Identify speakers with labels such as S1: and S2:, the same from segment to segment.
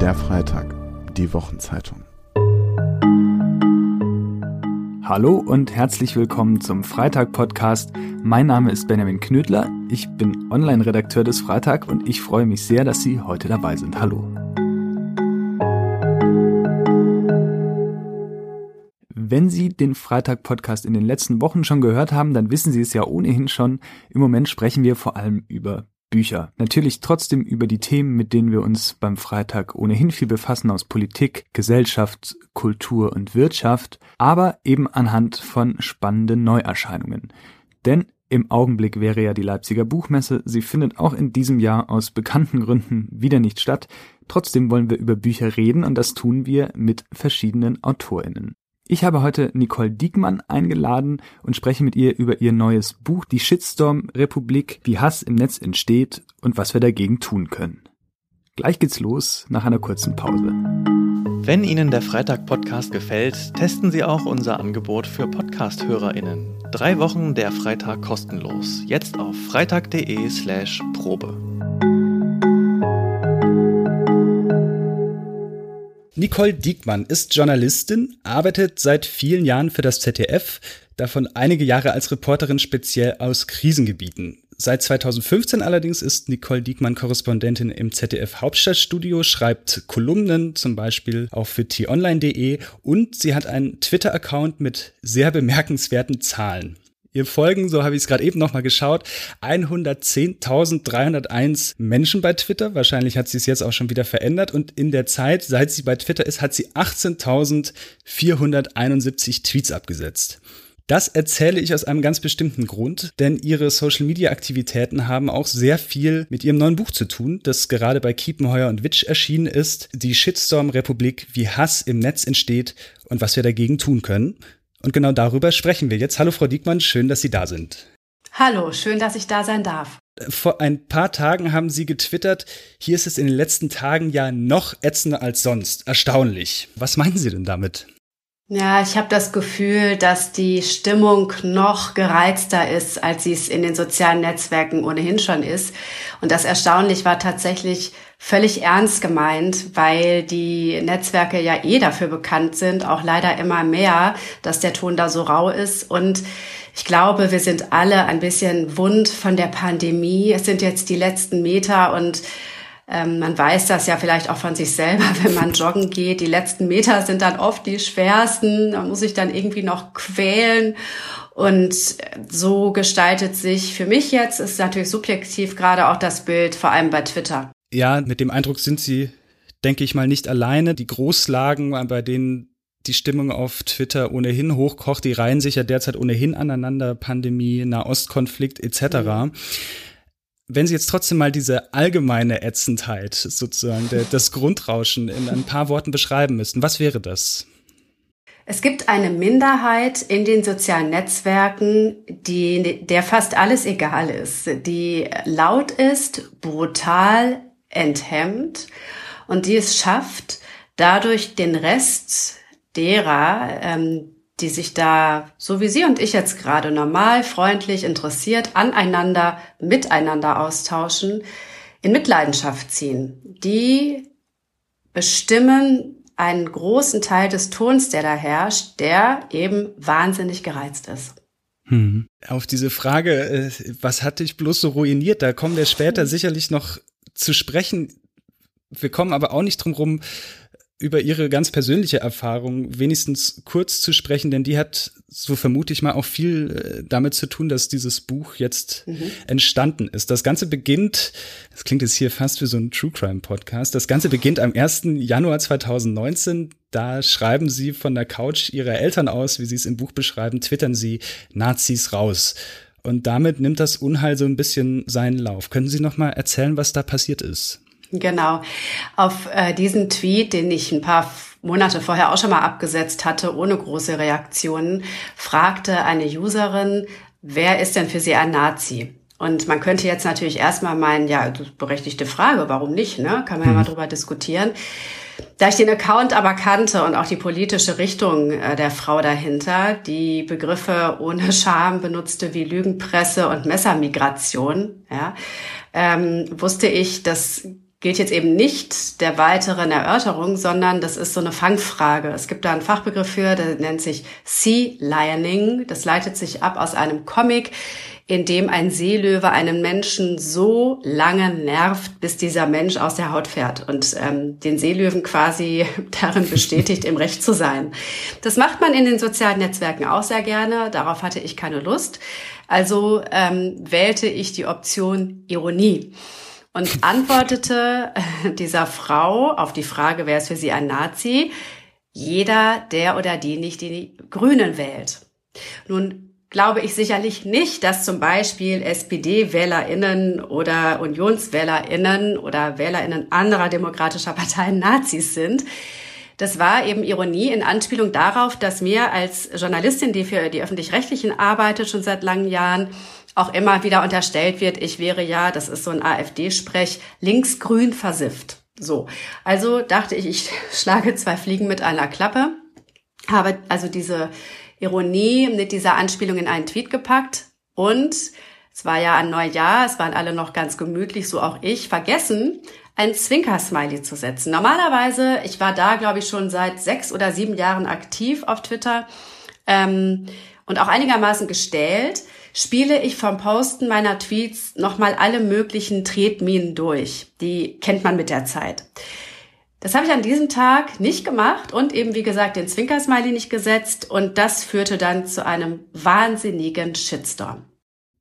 S1: Der Freitag, die Wochenzeitung.
S2: Hallo und herzlich willkommen zum Freitag-Podcast. Mein Name ist Benjamin Knödler, ich bin Online-Redakteur des Freitag und ich freue mich sehr, dass Sie heute dabei sind. Hallo. Wenn Sie den Freitag-Podcast in den letzten Wochen schon gehört haben, dann wissen Sie es ja ohnehin schon. Im Moment sprechen wir vor allem über Bücher. Natürlich trotzdem über die Themen, mit denen wir uns beim Freitag ohnehin viel befassen aus Politik, Gesellschaft, Kultur und Wirtschaft, aber eben anhand von spannenden Neuerscheinungen. Denn im Augenblick wäre ja die Leipziger Buchmesse, sie findet auch in diesem Jahr aus bekannten Gründen wieder nicht statt. Trotzdem wollen wir über Bücher reden und das tun wir mit verschiedenen Autorinnen. Ich habe heute Nicole Diekmann eingeladen und spreche mit ihr über ihr neues Buch Die Shitstorm Republik, wie Hass im Netz entsteht und was wir dagegen tun können. Gleich geht's los nach einer kurzen Pause.
S3: Wenn Ihnen der Freitag-Podcast gefällt, testen Sie auch unser Angebot für Podcast-HörerInnen. Drei Wochen der Freitag kostenlos. Jetzt auf freitag.de slash Probe.
S2: Nicole Diekmann ist Journalistin, arbeitet seit vielen Jahren für das ZDF, davon einige Jahre als Reporterin speziell aus Krisengebieten. Seit 2015 allerdings ist Nicole Diekmann Korrespondentin im ZDF Hauptstadtstudio, schreibt Kolumnen, zum Beispiel auch für t-online.de und sie hat einen Twitter-Account mit sehr bemerkenswerten Zahlen. Ihr folgen, so habe ich es gerade eben nochmal geschaut, 110.301 Menschen bei Twitter. Wahrscheinlich hat sie es jetzt auch schon wieder verändert. Und in der Zeit, seit sie bei Twitter ist, hat sie 18.471 Tweets abgesetzt. Das erzähle ich aus einem ganz bestimmten Grund, denn ihre Social-Media-Aktivitäten haben auch sehr viel mit ihrem neuen Buch zu tun, das gerade bei Kiepenheuer und Witsch erschienen ist, die Shitstorm-Republik, wie Hass im Netz entsteht und was wir dagegen tun können. Und genau darüber sprechen wir jetzt. Hallo Frau Diekmann, schön, dass Sie da sind.
S4: Hallo, schön, dass ich da sein darf.
S2: Vor ein paar Tagen haben Sie getwittert, hier ist es in den letzten Tagen ja noch ätzender als sonst. Erstaunlich. Was meinen Sie denn damit?
S4: Ja, ich habe das Gefühl, dass die Stimmung noch gereizter ist, als sie es in den sozialen Netzwerken ohnehin schon ist. Und das Erstaunlich war tatsächlich völlig ernst gemeint, weil die Netzwerke ja eh dafür bekannt sind, auch leider immer mehr, dass der Ton da so rau ist. Und ich glaube, wir sind alle ein bisschen wund von der Pandemie. Es sind jetzt die letzten Meter und ähm, man weiß das ja vielleicht auch von sich selber, wenn man joggen geht. Die letzten Meter sind dann oft die schwersten. Man muss sich dann irgendwie noch quälen. Und so gestaltet sich für mich jetzt, ist natürlich subjektiv gerade auch das Bild, vor allem bei Twitter.
S2: Ja, mit dem Eindruck sind Sie, denke ich mal, nicht alleine. Die Großlagen, bei denen die Stimmung auf Twitter ohnehin hochkocht, die reihen sich ja derzeit ohnehin aneinander, Pandemie, Nahostkonflikt etc. Mhm wenn Sie jetzt trotzdem mal diese allgemeine Ätzendheit sozusagen, der, das Grundrauschen in ein paar Worten beschreiben müssten, was wäre das?
S4: Es gibt eine Minderheit in den sozialen Netzwerken, die, der fast alles egal ist, die laut ist, brutal, enthemmt und die es schafft, dadurch den Rest derer, ähm, die sich da, so wie Sie und ich jetzt gerade normal, freundlich, interessiert, aneinander, miteinander austauschen, in Mitleidenschaft ziehen. Die bestimmen einen großen Teil des Tons, der da herrscht, der eben wahnsinnig gereizt ist.
S2: Hm. Auf diese Frage, äh, was hat dich bloß so ruiniert, da kommen wir später sicherlich noch zu sprechen. Wir kommen aber auch nicht drum rum, über ihre ganz persönliche Erfahrung wenigstens kurz zu sprechen, denn die hat, so vermute ich mal, auch viel äh, damit zu tun, dass dieses Buch jetzt mhm. entstanden ist. Das Ganze beginnt, das klingt jetzt hier fast wie so ein True Crime Podcast, das Ganze beginnt am 1. Januar 2019. Da schreiben sie von der Couch ihrer Eltern aus, wie sie es im Buch beschreiben, twittern sie Nazis raus. Und damit nimmt das Unheil so ein bisschen seinen Lauf. Können Sie noch mal erzählen, was da passiert ist?
S4: Genau. Auf äh, diesen Tweet, den ich ein paar Monate vorher auch schon mal abgesetzt hatte, ohne große Reaktionen, fragte eine Userin, wer ist denn für Sie ein Nazi? Und man könnte jetzt natürlich erstmal meinen, ja, berechtigte Frage, warum nicht, ne? Kann man ja mal mhm. drüber diskutieren. Da ich den Account aber kannte und auch die politische Richtung äh, der Frau dahinter, die Begriffe ohne Scham benutzte wie Lügenpresse und Messermigration, ja, ähm, wusste ich, dass gilt jetzt eben nicht der weiteren Erörterung, sondern das ist so eine Fangfrage. Es gibt da einen Fachbegriff für, der nennt sich Sea Lioning. Das leitet sich ab aus einem Comic, in dem ein Seelöwe einen Menschen so lange nervt, bis dieser Mensch aus der Haut fährt und ähm, den Seelöwen quasi darin bestätigt, im Recht zu sein. Das macht man in den sozialen Netzwerken auch sehr gerne. Darauf hatte ich keine Lust. Also ähm, wählte ich die Option Ironie und antwortete äh, dieser Frau auf die Frage, wer ist für sie ein Nazi? Jeder, der oder die nicht die Grünen wählt. Nun glaube ich sicherlich nicht, dass zum Beispiel SPD-WählerInnen oder UnionswählerInnen oder WählerInnen anderer demokratischer Parteien Nazis sind. Das war eben Ironie in Anspielung darauf, dass mir als Journalistin, die für die öffentlich-rechtlichen arbeitet, schon seit langen Jahren, auch immer wieder unterstellt wird, ich wäre ja, das ist so ein AfD-Sprech, linksgrün versifft. So. Also dachte ich, ich schlage zwei Fliegen mit einer Klappe, habe also diese Ironie mit dieser Anspielung in einen Tweet gepackt und es war ja ein Neujahr, es waren alle noch ganz gemütlich, so auch ich, vergessen, ein Zwinker-Smiley zu setzen. Normalerweise, ich war da, glaube ich, schon seit sechs oder sieben Jahren aktiv auf Twitter ähm, und auch einigermaßen gestellt, spiele ich vom Posten meiner Tweets nochmal alle möglichen Tretminen durch. Die kennt man mit der Zeit. Das habe ich an diesem Tag nicht gemacht und eben, wie gesagt, den Zwinkersmiley nicht gesetzt und das führte dann zu einem wahnsinnigen Shitstorm.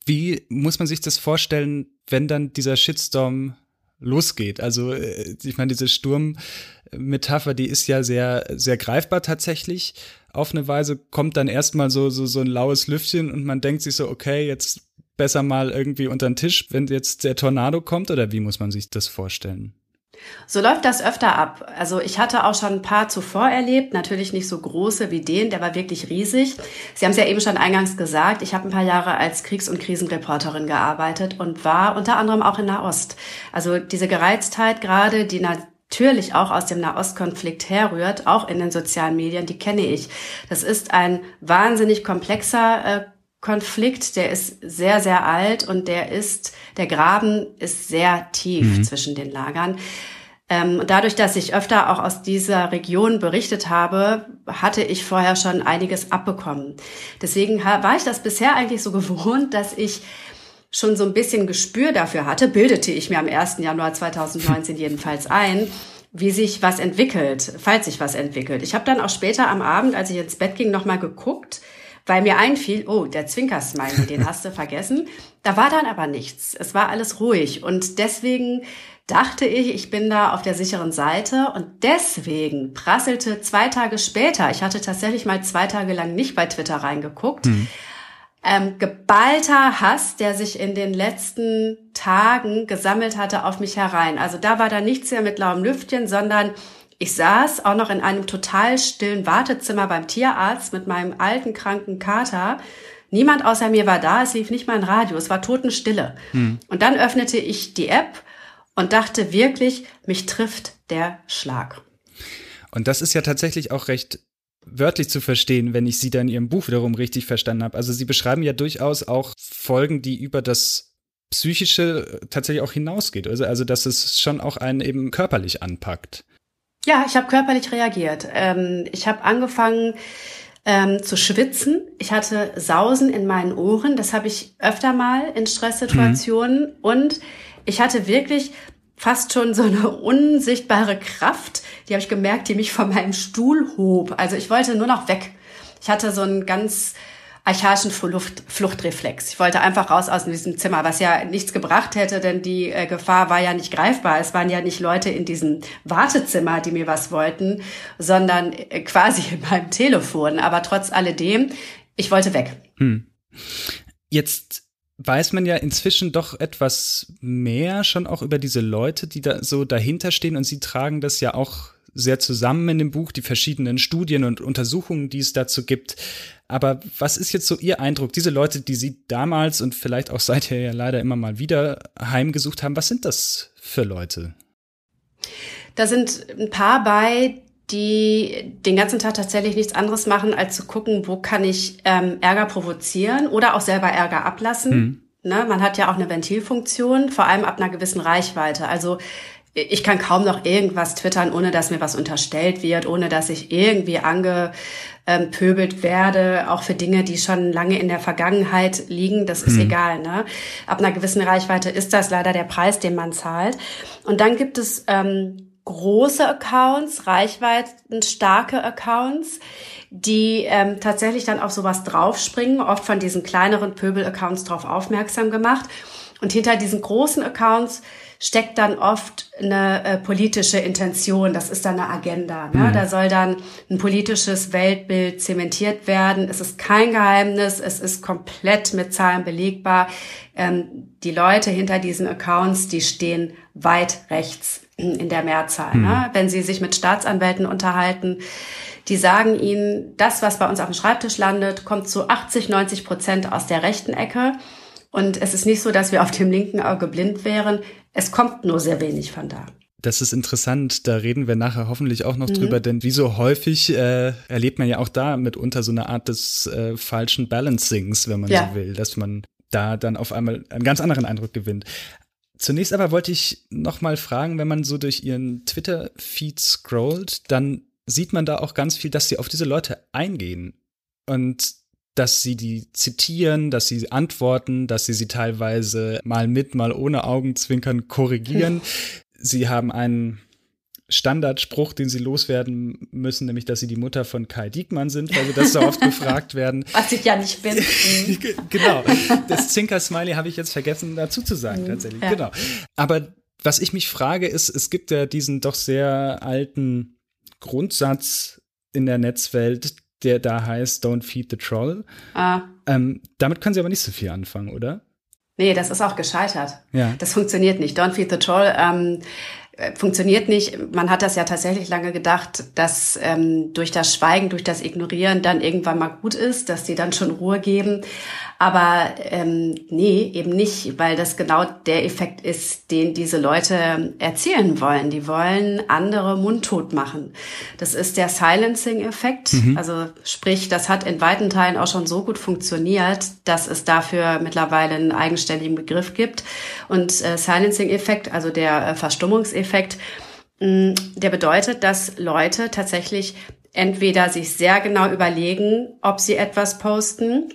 S2: Wie muss man sich das vorstellen, wenn dann dieser Shitstorm losgeht? Also, äh, ich meine, diese Sturmmetapher, die ist ja sehr, sehr greifbar tatsächlich. Auf eine Weise kommt dann erstmal so, so, so ein laues Lüftchen und man denkt sich so, okay, jetzt besser mal irgendwie unter den Tisch, wenn jetzt der Tornado kommt oder wie muss man sich das vorstellen?
S4: So läuft das öfter ab. Also ich hatte auch schon ein paar zuvor erlebt, natürlich nicht so große wie den, der war wirklich riesig. Sie haben es ja eben schon eingangs gesagt, ich habe ein paar Jahre als Kriegs- und Krisenreporterin gearbeitet und war unter anderem auch in Nahost. Also diese Gereiztheit gerade, die natürlich auch aus dem Nahostkonflikt herrührt, auch in den sozialen Medien, die kenne ich. Das ist ein wahnsinnig komplexer äh, Konflikt, der ist sehr, sehr alt und der ist, der Graben ist sehr tief mhm. zwischen den Lagern. Ähm, dadurch, dass ich öfter auch aus dieser Region berichtet habe, hatte ich vorher schon einiges abbekommen. Deswegen war ich das bisher eigentlich so gewohnt, dass ich schon so ein bisschen Gespür dafür hatte, bildete ich mir am 1. Januar 2019 jedenfalls ein, wie sich was entwickelt, falls sich was entwickelt. Ich habe dann auch später am Abend, als ich ins Bett ging, nochmal geguckt, weil mir einfiel, oh, der Zwinkersmiley, den hast du vergessen. Da war dann aber nichts. Es war alles ruhig und deswegen dachte ich, ich bin da auf der sicheren Seite und deswegen prasselte zwei Tage später, ich hatte tatsächlich mal zwei Tage lang nicht bei Twitter reingeguckt, hm. ähm, geballter Hass, der sich in den letzten Tagen gesammelt hatte auf mich herein. Also da war da nichts mehr mit blauem Lüftchen, sondern ich saß auch noch in einem total stillen Wartezimmer beim Tierarzt mit meinem alten kranken Kater. Niemand außer mir war da, es lief nicht mal ein Radio, es war Totenstille. Hm. Und dann öffnete ich die App und dachte wirklich, mich trifft der Schlag.
S2: Und das ist ja tatsächlich auch recht wörtlich zu verstehen, wenn ich Sie da in Ihrem Buch wiederum richtig verstanden habe. Also Sie beschreiben ja durchaus auch Folgen, die über das Psychische tatsächlich auch hinausgeht. Also, also dass es schon auch einen eben körperlich anpackt.
S4: Ja, ich habe körperlich reagiert. Ähm, ich habe angefangen ähm, zu schwitzen. Ich hatte Sausen in meinen Ohren. Das habe ich öfter mal in Stresssituationen. Mhm. Und ich hatte wirklich fast schon so eine unsichtbare Kraft, die habe ich gemerkt, die mich von meinem Stuhl hob. Also ich wollte nur noch weg. Ich hatte so einen ganz archaischen Flucht, Fluchtreflex. Ich wollte einfach raus aus diesem Zimmer, was ja nichts gebracht hätte, denn die äh, Gefahr war ja nicht greifbar. Es waren ja nicht Leute in diesem Wartezimmer, die mir was wollten, sondern äh, quasi in meinem Telefon. Aber trotz alledem, ich wollte weg. Hm.
S2: Jetzt weiß man ja inzwischen doch etwas mehr schon auch über diese Leute, die da so dahinter stehen und sie tragen das ja auch sehr zusammen in dem Buch, die verschiedenen Studien und Untersuchungen, die es dazu gibt. Aber was ist jetzt so Ihr Eindruck? Diese Leute, die Sie damals und vielleicht auch seither ja leider immer mal wieder heimgesucht haben, was sind das für Leute?
S4: Da sind ein paar bei, die den ganzen Tag tatsächlich nichts anderes machen, als zu gucken, wo kann ich ähm, Ärger provozieren oder auch selber Ärger ablassen. Hm. Ne, man hat ja auch eine Ventilfunktion, vor allem ab einer gewissen Reichweite. Also ich kann kaum noch irgendwas twittern, ohne dass mir was unterstellt wird, ohne dass ich irgendwie angepöbelt werde, auch für Dinge, die schon lange in der Vergangenheit liegen. Das ist mhm. egal. Ne? Ab einer gewissen Reichweite ist das leider der Preis, den man zahlt. Und dann gibt es ähm, große Accounts, reichweitenstarke Accounts, die ähm, tatsächlich dann auf sowas draufspringen, oft von diesen kleineren Pöbel-Accounts drauf aufmerksam gemacht. Und hinter diesen großen Accounts steckt dann oft eine äh, politische Intention. Das ist dann eine Agenda. Ne? Mhm. Da soll dann ein politisches Weltbild zementiert werden. Es ist kein Geheimnis. Es ist komplett mit Zahlen belegbar. Ähm, die Leute hinter diesen Accounts, die stehen weit rechts in der Mehrzahl. Ne? Mhm. Ne? Wenn sie sich mit Staatsanwälten unterhalten, die sagen ihnen, das, was bei uns auf dem Schreibtisch landet, kommt zu 80, 90 Prozent aus der rechten Ecke. Und es ist nicht so, dass wir auf dem linken Auge blind wären. Es kommt nur sehr wenig von da.
S2: Das ist interessant, da reden wir nachher hoffentlich auch noch mhm. drüber, denn wie so häufig äh, erlebt man ja auch da mitunter so eine Art des äh, falschen Balancings, wenn man ja. so will, dass man da dann auf einmal einen ganz anderen Eindruck gewinnt. Zunächst aber wollte ich noch mal fragen, wenn man so durch ihren Twitter-Feed scrollt, dann sieht man da auch ganz viel, dass sie auf diese Leute eingehen. Und dass sie die zitieren, dass sie antworten, dass sie sie teilweise mal mit, mal ohne Augenzwinkern korrigieren. sie haben einen Standardspruch, den sie loswerden müssen, nämlich, dass sie die Mutter von Kai Diekmann sind, weil sie das so oft gefragt werden.
S4: Was ich ja nicht bin.
S2: genau. Das Zinker-Smiley habe ich jetzt vergessen dazu zu sagen, mhm. tatsächlich. Ja. Genau. Aber was ich mich frage, ist, es gibt ja diesen doch sehr alten Grundsatz in der Netzwelt, der da heißt Don't Feed the Troll. Ah. Ähm, damit können Sie aber nicht so viel anfangen, oder?
S4: Nee, das ist auch gescheitert. Ja. Das funktioniert nicht. Don't Feed the Troll ähm, äh, funktioniert nicht. Man hat das ja tatsächlich lange gedacht, dass ähm, durch das Schweigen, durch das Ignorieren dann irgendwann mal gut ist, dass die dann schon Ruhe geben. Aber ähm, nee, eben nicht, weil das genau der Effekt ist, den diese Leute erzielen wollen. Die wollen andere mundtot machen. Das ist der Silencing-Effekt. Mhm. Also sprich, das hat in weiten Teilen auch schon so gut funktioniert, dass es dafür mittlerweile einen eigenständigen Begriff gibt. Und äh, Silencing-Effekt, also der äh, Verstummungseffekt, mh, der bedeutet, dass Leute tatsächlich entweder sich sehr genau überlegen, ob sie etwas posten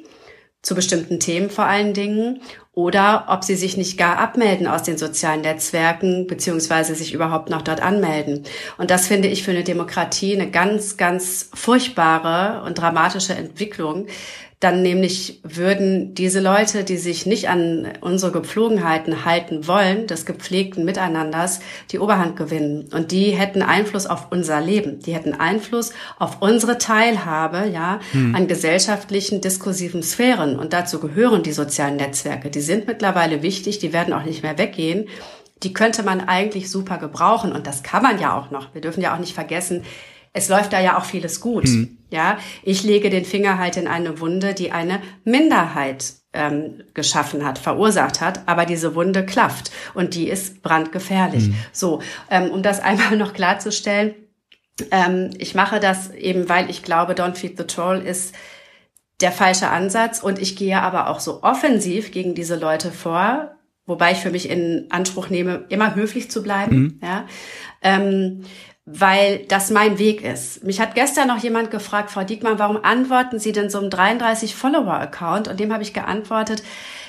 S4: zu bestimmten Themen vor allen Dingen oder ob sie sich nicht gar abmelden aus den sozialen Netzwerken beziehungsweise sich überhaupt noch dort anmelden. Und das finde ich für eine Demokratie eine ganz, ganz furchtbare und dramatische Entwicklung, dann nämlich würden diese Leute, die sich nicht an unsere Gepflogenheiten halten wollen, des gepflegten Miteinanders, die Oberhand gewinnen. Und die hätten Einfluss auf unser Leben. Die hätten Einfluss auf unsere Teilhabe, ja, hm. an gesellschaftlichen, diskursiven Sphären. Und dazu gehören die sozialen Netzwerke. Die sind mittlerweile wichtig. Die werden auch nicht mehr weggehen die könnte man eigentlich super gebrauchen und das kann man ja auch noch. Wir dürfen ja auch nicht vergessen, es läuft da ja auch vieles gut. Mhm. Ja, ich lege den Finger halt in eine Wunde, die eine Minderheit ähm, geschaffen hat, verursacht hat, aber diese Wunde klafft und die ist brandgefährlich. Mhm. So, ähm, um das einmal noch klarzustellen, ähm, ich mache das eben, weil ich glaube, Don't Feed the Troll ist der falsche Ansatz und ich gehe aber auch so offensiv gegen diese Leute vor, wobei ich für mich in Anspruch nehme, immer höflich zu bleiben. Mhm. Ja. Ähm, weil das mein Weg ist. Mich hat gestern noch jemand gefragt, Frau Diekmann, warum antworten Sie denn so einem 33 Follower-Account? Und dem habe ich geantwortet,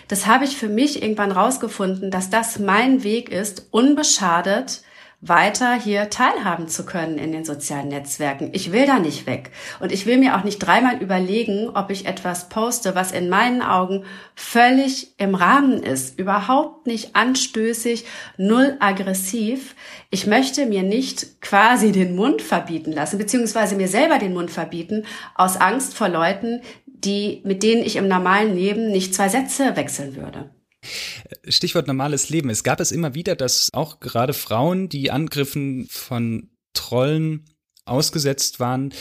S4: das habe ich für mich irgendwann rausgefunden, dass das mein Weg ist, unbeschadet weiter hier teilhaben zu können in den sozialen Netzwerken. Ich will da nicht weg. Und ich will mir auch nicht dreimal überlegen, ob ich etwas poste, was in meinen Augen völlig im Rahmen ist, überhaupt nicht anstößig, null aggressiv. Ich möchte mir nicht quasi den Mund verbieten lassen, beziehungsweise mir selber den Mund verbieten, aus Angst vor Leuten, die, mit denen ich im normalen Leben nicht zwei Sätze wechseln würde.
S2: Stichwort normales Leben. Es gab es immer wieder, dass auch gerade Frauen, die Angriffen von Trollen ausgesetzt waren,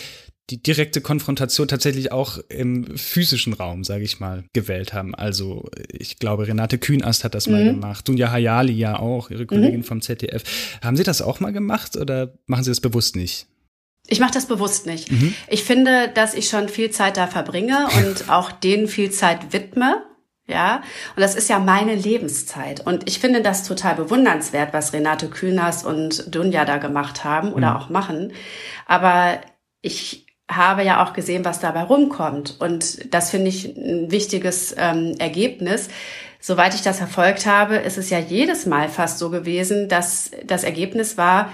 S2: die direkte Konfrontation tatsächlich auch im physischen Raum, sage ich mal, gewählt haben. Also ich glaube, Renate Kühnast hat das mhm. mal gemacht, Dunja Hayali ja auch, ihre Kollegin mhm. vom ZDF. Haben Sie das auch mal gemacht oder machen Sie das bewusst nicht?
S4: Ich mache das bewusst nicht. Mhm. Ich finde, dass ich schon viel Zeit da verbringe und auch denen viel Zeit widme Ja, und das ist ja meine Lebenszeit. Und ich finde das total bewundernswert, was Renate Kühners und Dunja da gemacht haben oder mhm. auch machen. Aber ich habe ja auch gesehen, was dabei rumkommt. Und das finde ich ein wichtiges ähm, Ergebnis. Soweit ich das verfolgt habe, ist es ja jedes Mal fast so gewesen, dass das Ergebnis war,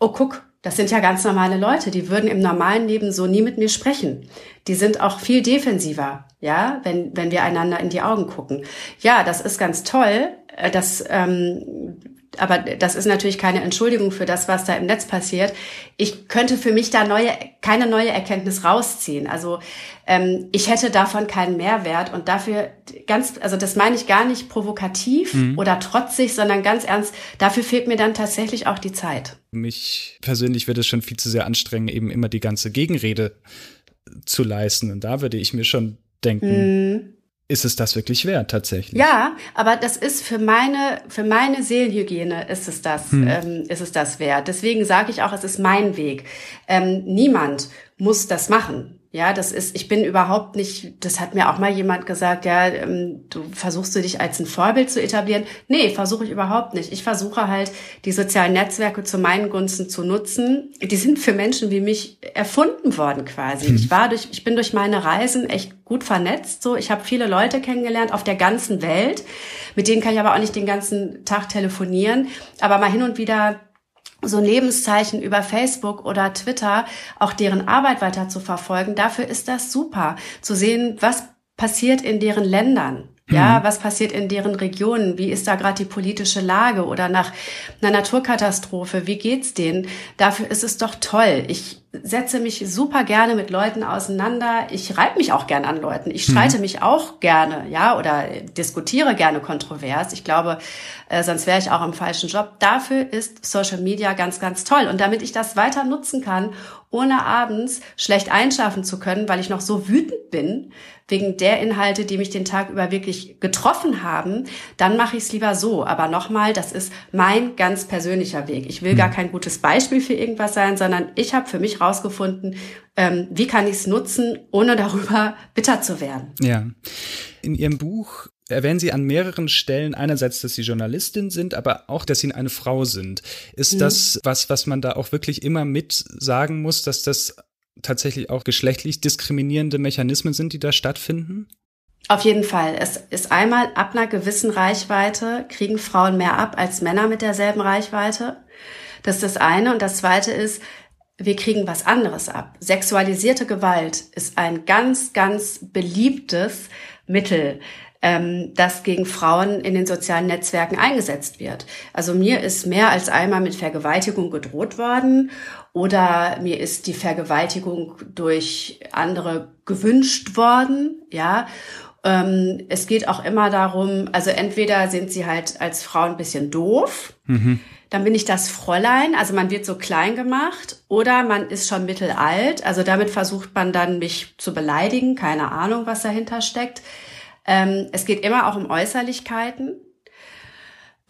S4: oh guck, das sind ja ganz normale Leute, die würden im normalen Leben so nie mit mir sprechen. Die sind auch viel defensiver, ja, wenn, wenn wir einander in die Augen gucken. Ja, das ist ganz toll. Äh, das ähm, aber das ist natürlich keine Entschuldigung für das, was da im Netz passiert. Ich könnte für mich da neue, keine neue Erkenntnis rausziehen. Also ähm, ich hätte davon keinen Mehrwert und dafür ganz, also das meine ich gar nicht provokativ mhm. oder trotzig, sondern ganz ernst. Dafür fehlt mir dann tatsächlich auch die Zeit.
S2: Mich persönlich würde es schon viel zu sehr anstrengen, eben immer die ganze Gegenrede zu leisten. Und da würde ich mir schon denken, mhm ist es das wirklich wert tatsächlich?
S4: Ja, aber das ist für meine für meine Seelenhygiene ist es das hm. ähm, ist es das wert. Deswegen sage ich auch, es ist mein Weg. Ähm, niemand muss das machen. Ja, das ist, ich bin überhaupt nicht, das hat mir auch mal jemand gesagt, ja, ähm, du versuchst du dich als ein Vorbild zu etablieren. Nee, versuche ich überhaupt nicht. Ich versuche halt, die sozialen Netzwerke zu meinen Gunsten zu nutzen. Die sind für Menschen wie mich erfunden worden quasi. Hm. Ich war durch, ich bin durch meine Reisen echt gut vernetzt. So, ich habe viele Leute kennengelernt auf der ganzen Welt. Mit denen kann ich aber auch nicht den ganzen Tag telefonieren. Aber mal hin und wieder so Lebenszeichen über Facebook oder Twitter, auch deren Arbeit weiter zu verfolgen. Dafür ist das super, zu sehen, was passiert in deren Ländern. Ja, mhm. was passiert in deren Regionen? Wie ist da gerade die politische Lage? Oder nach einer Naturkatastrophe, wie geht's denen? Dafür ist es doch toll. Ich setze mich super gerne mit Leuten auseinander. Ich reibe mich auch gern an Leuten. Ich streite mhm. mich auch gerne, ja, oder diskutiere gerne kontrovers. Ich glaube, äh, sonst wäre ich auch im falschen Job. Dafür ist Social Media ganz, ganz toll. Und damit ich das weiter nutzen kann, ohne abends schlecht einschaffen zu können, weil ich noch so wütend bin, wegen der Inhalte, die mich den Tag über wirklich getroffen haben, dann mache ich es lieber so. Aber nochmal, das ist mein ganz persönlicher Weg. Ich will gar hm. kein gutes Beispiel für irgendwas sein, sondern ich habe für mich rausgefunden, ähm, wie kann ich es nutzen, ohne darüber bitter zu werden.
S2: Ja. In Ihrem Buch erwähnen Sie an mehreren Stellen einerseits, dass Sie Journalistin sind, aber auch, dass Sie eine Frau sind. Ist mhm. das was, was man da auch wirklich immer mit sagen muss, dass das tatsächlich auch geschlechtlich diskriminierende Mechanismen sind, die da stattfinden?
S4: Auf jeden Fall. Es ist einmal ab einer gewissen Reichweite kriegen Frauen mehr ab als Männer mit derselben Reichweite. Das ist das eine. Und das zweite ist, wir kriegen was anderes ab. Sexualisierte Gewalt ist ein ganz, ganz beliebtes Mittel, ähm, das gegen Frauen in den sozialen Netzwerken eingesetzt wird. Also mir ist mehr als einmal mit Vergewaltigung gedroht worden oder mir ist die Vergewaltigung durch andere gewünscht worden, ja. Ähm, es geht auch immer darum, also entweder sind sie halt als Frau ein bisschen doof, mhm. dann bin ich das Fräulein, also man wird so klein gemacht, oder man ist schon mittelalt, also damit versucht man dann mich zu beleidigen, keine Ahnung, was dahinter steckt. Ähm, es geht immer auch um Äußerlichkeiten.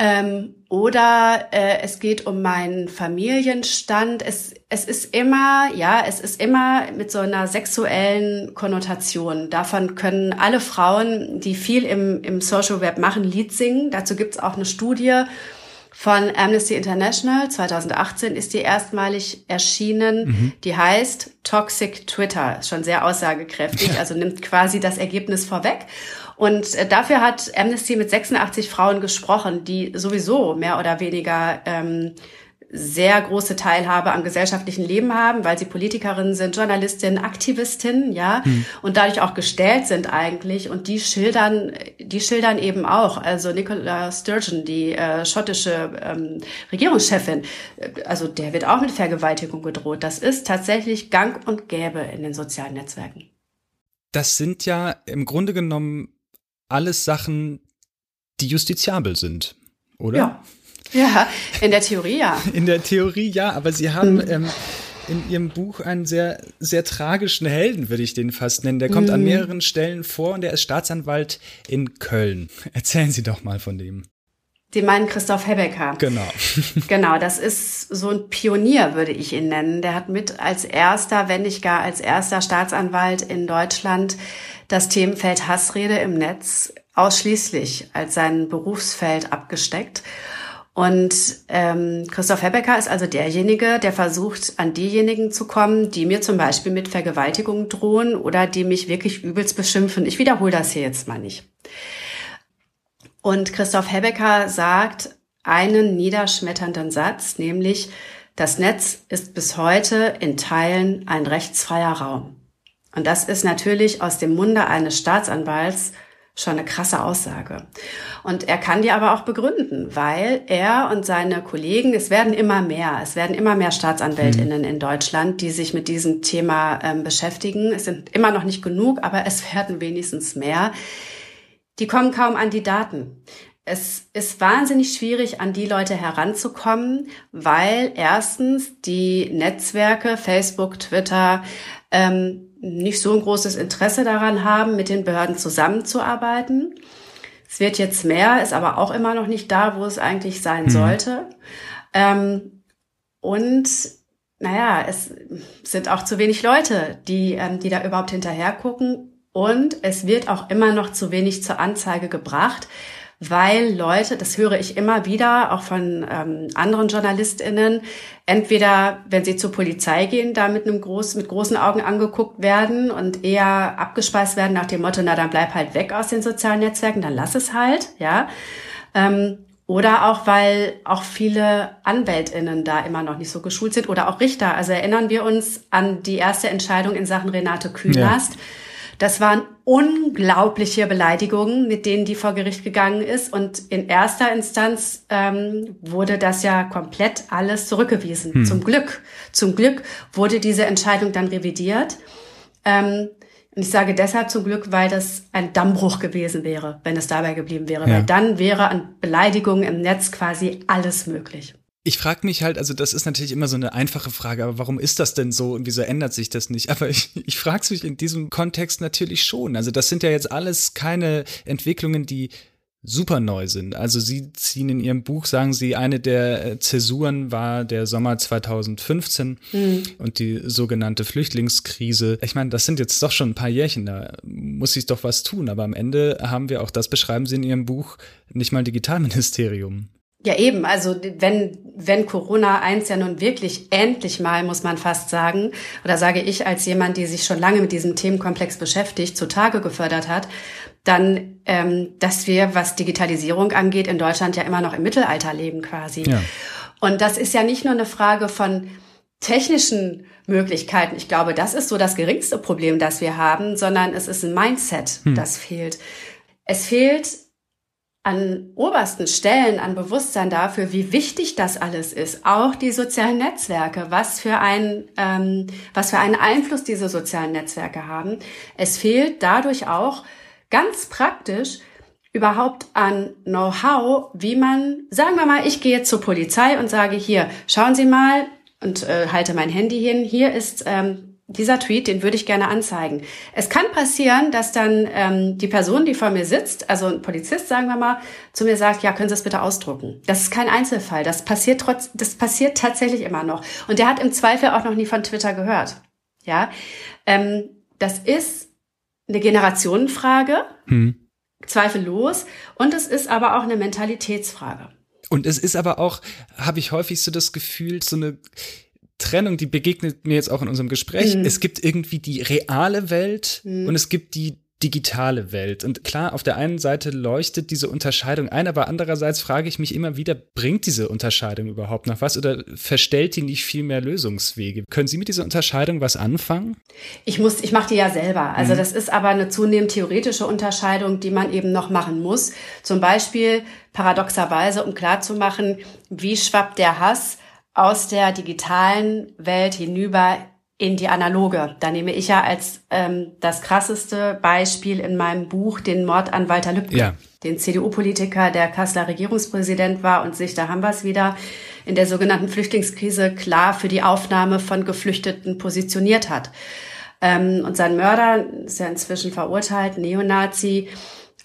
S4: Ähm, oder äh, es geht um meinen Familienstand. Es, es ist immer, ja, es ist immer mit so einer sexuellen Konnotation. Davon können alle Frauen, die viel im, im Social Web machen, Lied singen. Dazu gibt's auch eine Studie von Amnesty International. 2018 ist die erstmalig erschienen. Mhm. Die heißt Toxic Twitter. Ist schon sehr aussagekräftig, also nimmt quasi das Ergebnis vorweg. Und äh, dafür hat Amnesty mit 86 Frauen gesprochen, die sowieso mehr oder weniger ähm, sehr große Teilhabe am gesellschaftlichen Leben haben, weil sie Politikerinnen sind, Journalistinnen, Aktivistinnen, ja, mhm. und dadurch auch gestellt sind eigentlich. Und die schildern, die schildern eben auch. Also Nicola Sturgeon, die äh, schottische ähm, Regierungschefin, äh, also der wird auch mit Vergewaltigung gedroht. Das ist tatsächlich Gang und Gäbe in den sozialen Netzwerken.
S2: Das sind ja im Grunde genommen alles Sachen, die justiziabel sind, oder?
S4: Ja. Ja, in der Theorie ja.
S2: In der Theorie ja, aber Sie haben mhm. ähm, in Ihrem Buch einen sehr, sehr tragischen Helden, würde ich den fast nennen. Der kommt mhm. an mehreren Stellen vor und der ist Staatsanwalt in Köln. Erzählen Sie doch mal von dem.
S4: Sie meinen Christoph Hebecker.
S2: Genau.
S4: genau, das ist so ein Pionier, würde ich ihn nennen. Der hat mit als erster, wenn nicht gar als erster Staatsanwalt in Deutschland das Themenfeld Hassrede im Netz ausschließlich als sein Berufsfeld abgesteckt. Und ähm, Christoph Hebecker ist also derjenige, der versucht, an diejenigen zu kommen, die mir zum Beispiel mit Vergewaltigung drohen oder die mich wirklich übelst beschimpfen. Ich wiederhole das hier jetzt mal nicht. Und Christoph Hebecker sagt einen niederschmetternden Satz, nämlich, das Netz ist bis heute in Teilen ein rechtsfreier Raum. Und das ist natürlich aus dem Munde eines Staatsanwalts schon eine krasse Aussage. Und er kann die aber auch begründen, weil er und seine Kollegen, es werden immer mehr, es werden immer mehr Staatsanwältinnen in Deutschland, die sich mit diesem Thema ähm, beschäftigen. Es sind immer noch nicht genug, aber es werden wenigstens mehr die kommen kaum an die Daten. Es ist wahnsinnig schwierig, an die Leute heranzukommen, weil erstens die Netzwerke, Facebook, Twitter, ähm, nicht so ein großes Interesse daran haben, mit den Behörden zusammenzuarbeiten. Es wird jetzt mehr, ist aber auch immer noch nicht da, wo es eigentlich sein mhm. sollte. Ähm, und naja, es sind auch zu wenig Leute, die, ähm, die da überhaupt hinterher gucken und es wird auch immer noch zu wenig zur Anzeige gebracht, weil Leute, das höre ich immer wieder, auch von ähm, anderen JournalistInnen, entweder, wenn sie zur Polizei gehen, da mit einem groß, mit großen Augen angeguckt werden und eher abgespeist werden nach dem Motto, na dann bleib halt weg aus den sozialen Netzwerken, dann lass es halt, ja. Ähm, oder auch, weil auch viele AnwältInnen da immer noch nicht so geschult sind oder auch Richter. Also erinnern wir uns an die erste Entscheidung in Sachen Renate Künast. Ja das waren unglaubliche Beleidigungen, mit denen die vor Gericht gegangen ist. Und in erster Instanz ähm, wurde das ja komplett alles zurückgewiesen. Hm. Zum Glück. Zum Glück wurde diese Entscheidung dann revidiert. Ähm, und ich sage deshalb zum Glück, weil das ein Dammbruch gewesen wäre, wenn es dabei geblieben wäre. Ja. Weil dann wäre an Beleidigungen im Netz quasi alles möglich.
S2: Ich frage mich halt, also das ist natürlich immer so eine einfache Frage, aber warum ist das denn so und wieso ändert sich das nicht? Aber ich, ich frage mich in diesem Kontext natürlich schon. Also das sind ja jetzt alles keine Entwicklungen, die super neu sind. Also Sie ziehen in Ihrem Buch, sagen Sie, eine der äh, Zäsuren war der Sommer 2015 mhm. und die sogenannte Flüchtlingskrise. Ich meine, das sind jetzt doch schon ein paar Jährchen, da muss sich doch was tun. Aber am Ende haben wir auch, das beschreiben Sie in Ihrem Buch, nicht mal ein Digitalministerium.
S4: Ja, eben. Also wenn, wenn Corona eins ja nun wirklich endlich mal, muss man fast sagen, oder sage ich als jemand, die sich schon lange mit diesem Themenkomplex beschäftigt, zutage gefördert hat, dann, ähm, dass wir, was Digitalisierung angeht, in Deutschland ja immer noch im Mittelalter leben quasi. Ja. Und das ist ja nicht nur eine Frage von technischen Möglichkeiten. Ich glaube, das ist so das geringste Problem, das wir haben, sondern es ist ein Mindset, hm. das fehlt. Es fehlt an obersten Stellen an Bewusstsein dafür, wie wichtig das alles ist. Auch die sozialen Netzwerke, was für ein, ähm, was für einen Einfluss diese sozialen Netzwerke haben. Es fehlt dadurch auch ganz praktisch überhaupt an Know-how, wie man, sagen wir mal, ich gehe zur Polizei und sage hier, schauen Sie mal und äh, halte mein Handy hin. Hier ist ähm, dieser Tweet, den würde ich gerne anzeigen. Es kann passieren, dass dann ähm, die Person, die vor mir sitzt, also ein Polizist, sagen wir mal, zu mir sagt, ja, können Sie es bitte ausdrucken. Das ist kein Einzelfall. Das passiert trotz, das passiert tatsächlich immer noch. Und der hat im Zweifel auch noch nie von Twitter gehört. Ja, ähm, das ist eine Generationenfrage, hm. zweifellos. Und es ist aber auch eine Mentalitätsfrage.
S2: Und es ist aber auch, habe ich häufig so das Gefühl, so eine Trennung, die begegnet mir jetzt auch in unserem Gespräch. Mhm. Es gibt irgendwie die reale Welt mhm. und es gibt die digitale Welt. Und klar, auf der einen Seite leuchtet diese Unterscheidung ein, aber andererseits frage ich mich immer wieder, bringt diese Unterscheidung überhaupt noch was oder verstellt die nicht viel mehr Lösungswege? Können Sie mit dieser Unterscheidung was anfangen?
S4: Ich muss, ich mache die ja selber. Also mhm. das ist aber eine zunehmend theoretische Unterscheidung, die man eben noch machen muss. Zum Beispiel paradoxerweise, um klarzumachen, wie schwappt der Hass aus der digitalen Welt hinüber in die analoge. Da nehme ich ja als ähm, das krasseste Beispiel in meinem Buch den Mord an Walter Lübcke, ja. den CDU-Politiker, der Kasseler Regierungspräsident war und sich, da haben wir es wieder, in der sogenannten Flüchtlingskrise klar für die Aufnahme von Geflüchteten positioniert hat. Ähm, und sein Mörder ist ja inzwischen verurteilt, Neonazi,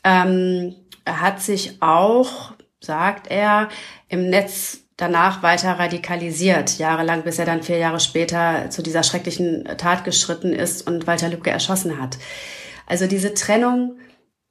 S4: ähm, hat sich auch sagt er, im Netz danach weiter radikalisiert, jahrelang, bis er dann vier Jahre später zu dieser schrecklichen Tat geschritten ist und Walter Lübcke erschossen hat. Also diese Trennung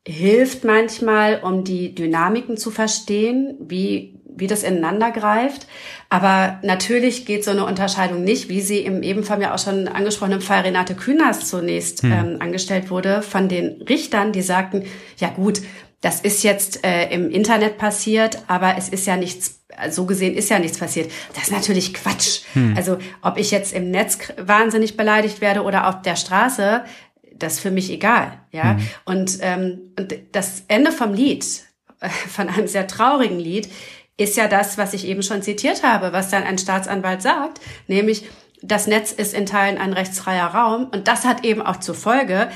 S4: hilft manchmal, um die Dynamiken zu verstehen, wie, wie das ineinander greift. Aber natürlich geht so eine Unterscheidung nicht, wie sie im eben von mir auch schon angesprochenen Fall Renate Künast zunächst hm. ähm, angestellt wurde, von den Richtern, die sagten, ja gut, das ist jetzt äh, im Internet passiert, aber es ist ja nichts, so gesehen ist ja nichts passiert. Das ist natürlich Quatsch. Hm. Also ob ich jetzt im Netz wahnsinnig beleidigt werde oder auf der Straße, das ist für mich egal. Ja. Hm. Und, ähm, und das Ende vom Lied, von einem sehr traurigen Lied, ist ja das, was ich eben schon zitiert habe, was dann ein Staatsanwalt sagt, nämlich das Netz ist in Teilen ein rechtsfreier Raum und das hat eben auch zur Folge,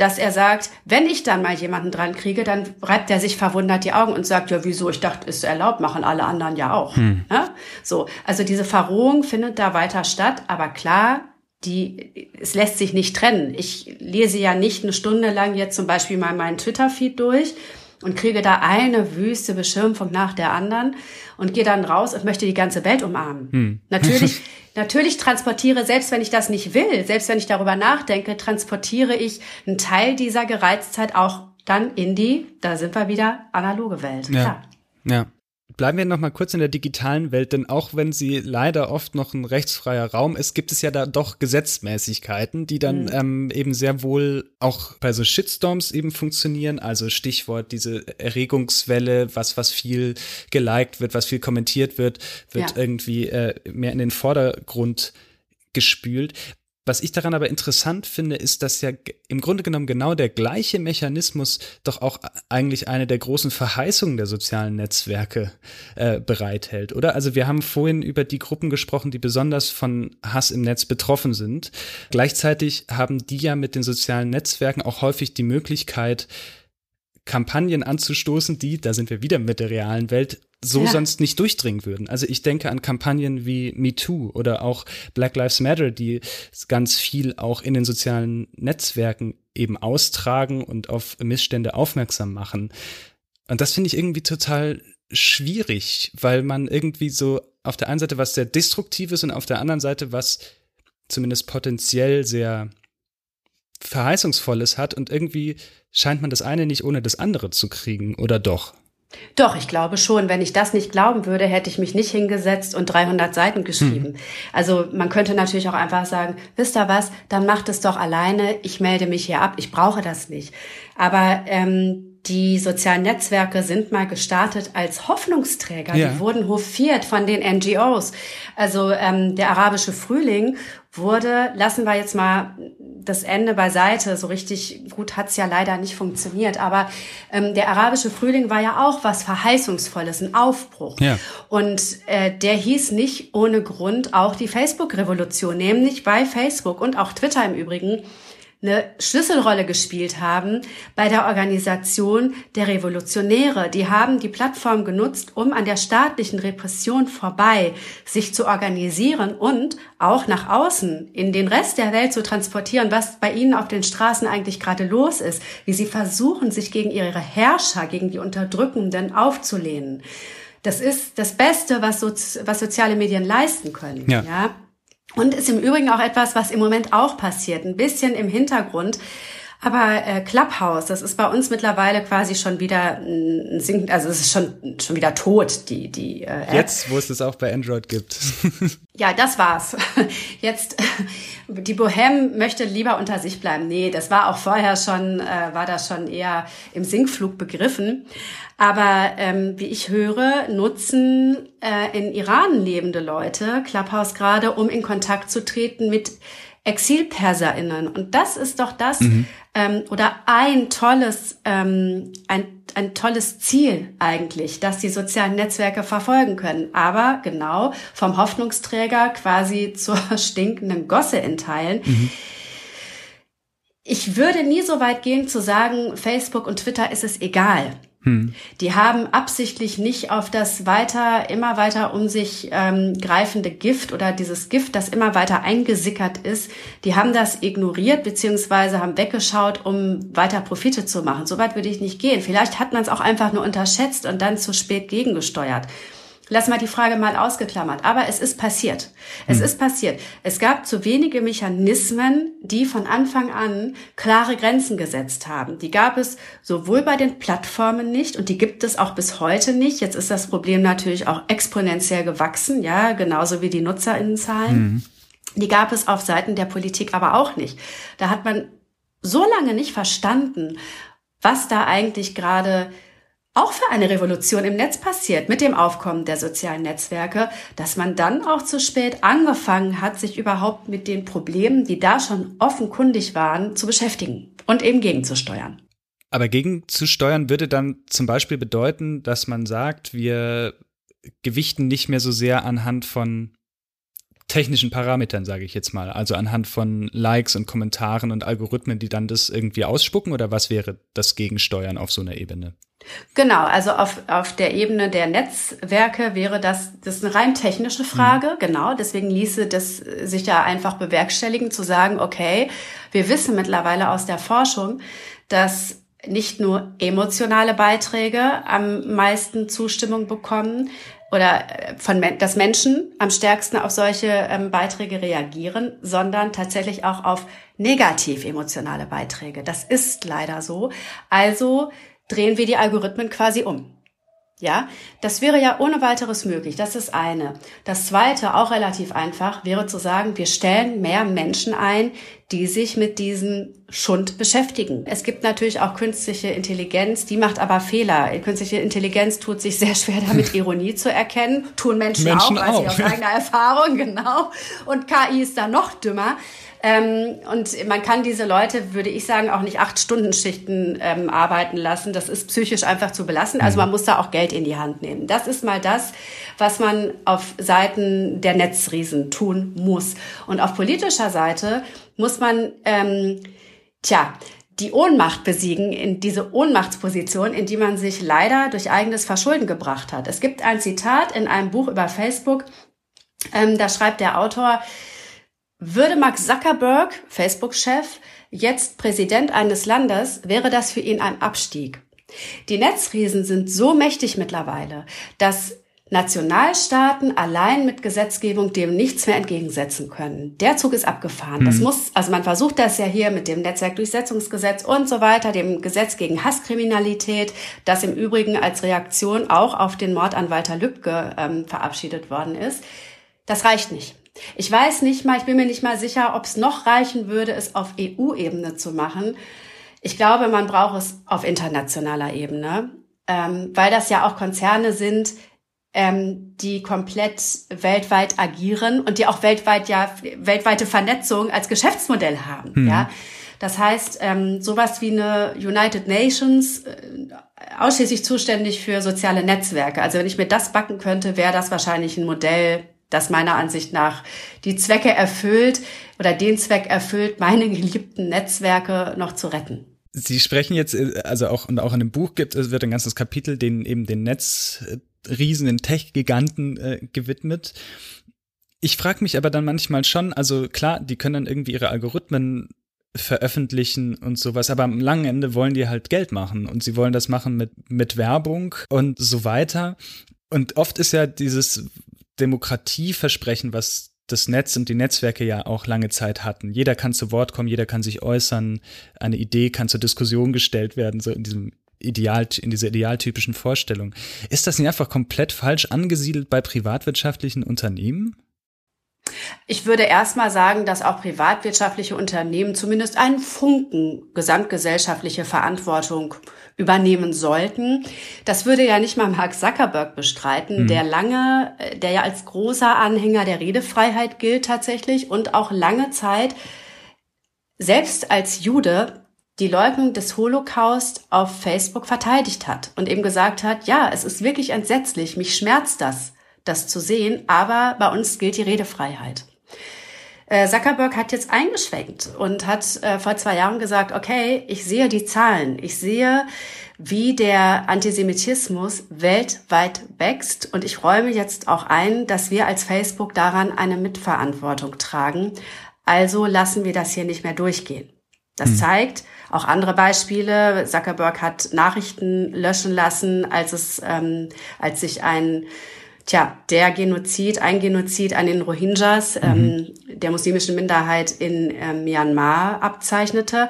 S4: dass er sagt, wenn ich dann mal jemanden dran kriege, dann reibt er sich verwundert die Augen und sagt, ja, wieso? Ich dachte, ist erlaubt, machen alle anderen ja auch. Hm. Ja? So, also diese Verrohung findet da weiter statt, aber klar, die, es lässt sich nicht trennen. Ich lese ja nicht eine Stunde lang jetzt zum Beispiel mal meinen Twitter-Feed durch und kriege da eine wüste Beschimpfung nach der anderen und gehe dann raus und möchte die ganze Welt umarmen. Hm. Natürlich, natürlich transportiere, selbst wenn ich das nicht will, selbst wenn ich darüber nachdenke, transportiere ich einen Teil dieser Gereiztheit auch dann in die, da sind wir wieder, analoge Welt.
S2: Ja. Klar. Ja. Bleiben wir noch mal kurz in der digitalen Welt, denn auch wenn sie leider oft noch ein rechtsfreier Raum ist, gibt es ja da doch Gesetzmäßigkeiten, die dann mhm. ähm, eben sehr wohl auch bei so Shitstorms eben funktionieren. Also Stichwort diese Erregungswelle, was was viel geliked wird, was viel kommentiert wird, wird ja. irgendwie äh, mehr in den Vordergrund gespült. Was ich daran aber interessant finde, ist, dass ja im Grunde genommen genau der gleiche Mechanismus doch auch eigentlich eine der großen Verheißungen der sozialen Netzwerke äh, bereithält, oder? Also wir haben vorhin über die Gruppen gesprochen, die besonders von Hass im Netz betroffen sind. Gleichzeitig haben die ja mit den sozialen Netzwerken auch häufig die Möglichkeit, Kampagnen anzustoßen, die, da sind wir wieder mit der realen Welt, so ja. sonst nicht durchdringen würden. Also ich denke an Kampagnen wie MeToo oder auch Black Lives Matter, die ganz viel auch in den sozialen Netzwerken eben austragen und auf Missstände aufmerksam machen. Und das finde ich irgendwie total schwierig, weil man irgendwie so auf der einen Seite was sehr Destruktives und auf der anderen Seite was zumindest potenziell sehr Verheißungsvolles hat und irgendwie scheint man das eine nicht ohne das andere zu kriegen, oder doch?
S4: Doch, ich glaube schon. Wenn ich das nicht glauben würde, hätte ich mich nicht hingesetzt und 300 Seiten geschrieben. Hm. Also man könnte natürlich auch einfach sagen, wisst ihr was, dann macht es doch alleine, ich melde mich hier ab, ich brauche das nicht. Aber ähm, die sozialen Netzwerke sind mal gestartet als Hoffnungsträger. Ja. Die wurden hofiert von den NGOs. Also ähm, der arabische Frühling wurde, lassen wir jetzt mal das Ende beiseite, so richtig gut hat's ja leider nicht funktioniert, aber ähm, der arabische Frühling war ja auch was Verheißungsvolles, ein Aufbruch. Ja. Und äh, der hieß nicht ohne Grund auch die Facebook-Revolution, nämlich bei Facebook und auch Twitter im Übrigen eine Schlüsselrolle gespielt haben bei der Organisation der Revolutionäre. Die haben die Plattform genutzt, um an der staatlichen Repression vorbei sich zu organisieren und auch nach außen in den Rest der Welt zu transportieren, was bei ihnen auf den Straßen eigentlich gerade los ist, wie sie versuchen, sich gegen ihre Herrscher, gegen die Unterdrückenden aufzulehnen. Das ist das Beste, was, so, was soziale Medien leisten können. Ja. ja? Und ist im Übrigen auch etwas, was im Moment auch passiert, ein bisschen im Hintergrund. Aber äh, Clubhouse, das ist bei uns mittlerweile quasi schon wieder ein Sink also es ist schon schon wieder tot, die die
S2: äh, App. Jetzt, wo es das auch bei Android gibt.
S4: ja, das war's. Jetzt die Bohème möchte lieber unter sich bleiben. Nee, das war auch vorher schon, äh, war das schon eher im Sinkflug begriffen. Aber ähm, wie ich höre, nutzen äh, in Iran lebende Leute Clubhouse gerade, um in Kontakt zu treten mit ExilperserInnen. Und das ist doch das, mhm. Ähm, oder ein tolles, ähm, ein, ein tolles Ziel eigentlich, dass die sozialen Netzwerke verfolgen können. Aber genau vom Hoffnungsträger quasi zur stinkenden Gosse in Teilen. Mhm. Ich würde nie so weit gehen zu sagen, Facebook und Twitter ist es egal. Hm. Die haben absichtlich nicht auf das weiter, immer weiter um sich ähm, greifende Gift oder dieses Gift, das immer weiter eingesickert ist, die haben das ignoriert beziehungsweise haben weggeschaut, um weiter Profite zu machen. Soweit würde ich nicht gehen. Vielleicht hat man es auch einfach nur unterschätzt und dann zu spät gegengesteuert. Lass mal die Frage mal ausgeklammert. Aber es ist passiert. Es hm. ist passiert. Es gab zu wenige Mechanismen, die von Anfang an klare Grenzen gesetzt haben. Die gab es sowohl bei den Plattformen nicht und die gibt es auch bis heute nicht. Jetzt ist das Problem natürlich auch exponentiell gewachsen, ja, genauso wie die Nutzerinnenzahlen. Hm. Die gab es auf Seiten der Politik aber auch nicht. Da hat man so lange nicht verstanden, was da eigentlich gerade auch für eine Revolution im Netz passiert mit dem Aufkommen der sozialen Netzwerke, dass man dann auch zu spät angefangen hat, sich überhaupt mit den Problemen, die da schon offenkundig waren, zu beschäftigen und eben gegenzusteuern.
S2: Aber gegenzusteuern würde dann zum Beispiel bedeuten, dass man sagt, wir gewichten nicht mehr so sehr anhand von technischen Parametern, sage ich jetzt mal, also anhand von Likes und Kommentaren und Algorithmen, die dann das irgendwie ausspucken oder was wäre das Gegensteuern auf so einer Ebene?
S4: Genau, also auf, auf der Ebene der Netzwerke wäre das, das ist eine rein technische Frage, mhm. genau. Deswegen ließe das sich ja einfach bewerkstelligen, zu sagen, okay, wir wissen mittlerweile aus der Forschung, dass nicht nur emotionale Beiträge am meisten Zustimmung bekommen, oder äh, von dass Menschen am stärksten auf solche ähm, Beiträge reagieren, sondern tatsächlich auch auf negativ emotionale Beiträge. Das ist leider so. Also drehen wir die Algorithmen quasi um. Ja, das wäre ja ohne weiteres möglich. Das ist eine. Das zweite, auch relativ einfach, wäre zu sagen, wir stellen mehr Menschen ein, die sich mit diesem Schund beschäftigen. Es gibt natürlich auch künstliche Intelligenz, die macht aber Fehler. Künstliche Intelligenz tut sich sehr schwer damit, Ironie zu erkennen. Tun Menschen, Menschen auch, weiß auch. ich aus eigener Erfahrung, genau. Und KI ist da noch dümmer. Ähm, und man kann diese Leute, würde ich sagen, auch nicht acht Stunden Schichten ähm, arbeiten lassen. Das ist psychisch einfach zu belassen. Also mhm. man muss da auch Geld in die Hand nehmen. Das ist mal das, was man auf Seiten der Netzriesen tun muss. Und auf politischer Seite muss man, ähm, tja, die Ohnmacht besiegen, in diese Ohnmachtsposition, in die man sich leider durch eigenes Verschulden gebracht hat. Es gibt ein Zitat in einem Buch über Facebook, ähm, da schreibt der Autor, würde Mark Zuckerberg, Facebook-Chef, jetzt Präsident eines Landes, wäre das für ihn ein Abstieg. Die Netzriesen sind so mächtig mittlerweile, dass Nationalstaaten allein mit Gesetzgebung dem nichts mehr entgegensetzen können. Der Zug ist abgefahren. Das muss, also man versucht das ja hier mit dem Netzwerkdurchsetzungsgesetz und so weiter, dem Gesetz gegen Hasskriminalität, das im Übrigen als Reaktion auch auf den Mord an Walter Lübcke ähm, verabschiedet worden ist. Das reicht nicht. Ich weiß nicht mal, ich bin mir nicht mal sicher, ob es noch reichen würde, es auf EU-Ebene zu machen. Ich glaube, man braucht es auf internationaler Ebene, ähm, weil das ja auch Konzerne sind, ähm, die komplett weltweit agieren und die auch weltweit ja weltweite Vernetzung als Geschäftsmodell haben. Mhm. Ja, das heißt ähm, sowas wie eine United Nations äh, ausschließlich zuständig für soziale Netzwerke. Also wenn ich mir das backen könnte, wäre das wahrscheinlich ein Modell, das meiner Ansicht nach die Zwecke erfüllt oder den Zweck erfüllt, meine geliebten Netzwerke noch zu retten.
S2: Sie sprechen jetzt, äh, also auch, und auch in dem Buch gibt es, wird ein ganzes Kapitel den eben den Netzriesen, den Tech-Giganten äh, gewidmet. Ich frage mich aber dann manchmal schon, also klar, die können dann irgendwie ihre Algorithmen veröffentlichen und sowas, aber am langen Ende wollen die halt Geld machen und sie wollen das machen mit, mit Werbung und so weiter. Und oft ist ja dieses Demokratieversprechen, was das Netz und die Netzwerke ja auch lange Zeit hatten. Jeder kann zu Wort kommen, jeder kann sich äußern, eine Idee kann zur Diskussion gestellt werden, so in diesem Ideal, in dieser idealtypischen Vorstellung. Ist das nicht einfach komplett falsch angesiedelt bei privatwirtschaftlichen Unternehmen?
S4: Ich würde erstmal sagen, dass auch privatwirtschaftliche Unternehmen zumindest einen Funken gesamtgesellschaftliche Verantwortung übernehmen sollten. Das würde ja nicht mal Mark Zuckerberg bestreiten, mhm. der lange, der ja als großer Anhänger der Redefreiheit gilt tatsächlich und auch lange Zeit selbst als Jude die Leugnung des Holocaust auf Facebook verteidigt hat und eben gesagt hat, ja, es ist wirklich entsetzlich, mich schmerzt das, das zu sehen, aber bei uns gilt die Redefreiheit. Äh, Zuckerberg hat jetzt eingeschwenkt und hat äh, vor zwei Jahren gesagt, okay, ich sehe die Zahlen, ich sehe, wie der Antisemitismus weltweit wächst und ich räume jetzt auch ein, dass wir als Facebook daran eine Mitverantwortung tragen. Also lassen wir das hier nicht mehr durchgehen. Das hm. zeigt auch andere Beispiele. Zuckerberg hat Nachrichten löschen lassen, als es, ähm, als sich ein Tja, der Genozid, ein Genozid an den Rohingyas, mhm. ähm, der muslimischen Minderheit in äh, Myanmar abzeichnete.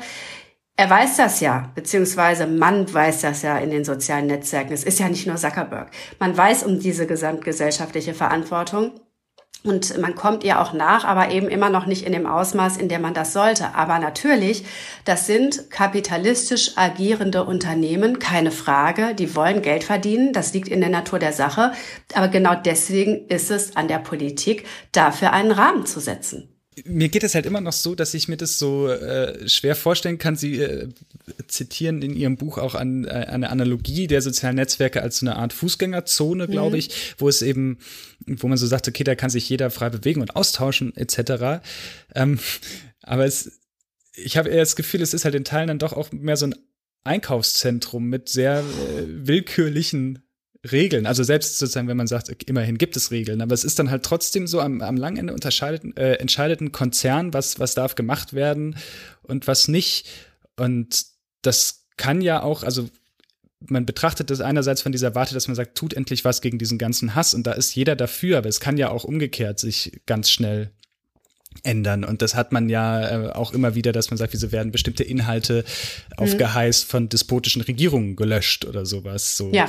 S4: Er weiß das ja, beziehungsweise man weiß das ja in den sozialen Netzwerken. Es ist ja nicht nur Zuckerberg. Man weiß um diese gesamtgesellschaftliche Verantwortung. Und man kommt ihr auch nach, aber eben immer noch nicht in dem Ausmaß, in dem man das sollte. Aber natürlich, das sind kapitalistisch agierende Unternehmen, keine Frage. Die wollen Geld verdienen, das liegt in der Natur der Sache. Aber genau deswegen ist es an der Politik, dafür einen Rahmen zu setzen
S2: mir geht es halt immer noch so, dass ich mir das so äh, schwer vorstellen kann. Sie äh, zitieren in Ihrem Buch auch an, äh, eine Analogie der sozialen Netzwerke als so eine Art Fußgängerzone, glaube mhm. ich, wo es eben, wo man so sagt, okay, da kann sich jeder frei bewegen und austauschen etc. Ähm, aber es, ich habe eher das Gefühl, es ist halt in Teilen dann doch auch mehr so ein Einkaufszentrum mit sehr äh, willkürlichen Regeln. Also selbst sozusagen, wenn man sagt, immerhin gibt es Regeln, aber es ist dann halt trotzdem so am, am langen Ende unterscheidet, äh, entscheidet ein Konzern, was, was darf gemacht werden und was nicht. Und das kann ja auch, also man betrachtet das einerseits von dieser Warte, dass man sagt, tut endlich was gegen diesen ganzen Hass und da ist jeder dafür, aber es kann ja auch umgekehrt sich ganz schnell ändern. Und das hat man ja äh, auch immer wieder, dass man sagt, wieso werden bestimmte Inhalte mhm. auf Geheiß von despotischen Regierungen gelöscht oder sowas. So.
S4: Ja.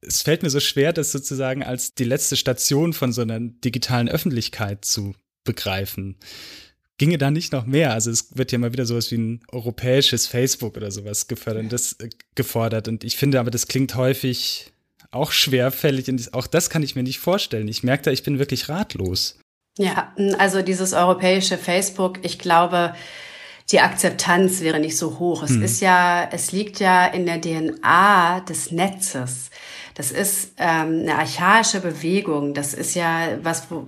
S2: Es fällt mir so schwer, das sozusagen als die letzte Station von so einer digitalen Öffentlichkeit zu begreifen. Ginge da nicht noch mehr? Also es wird ja mal wieder sowas wie ein europäisches Facebook oder sowas gefördert, das, äh, gefordert. Und ich finde aber, das klingt häufig auch schwerfällig und auch das kann ich mir nicht vorstellen. Ich merke da, ich bin wirklich ratlos.
S4: Ja, also dieses europäische Facebook, ich glaube, die Akzeptanz wäre nicht so hoch. Es hm. ist ja, es liegt ja in der DNA des Netzes. Das ist ähm, eine archaische Bewegung. Das ist ja was, wo,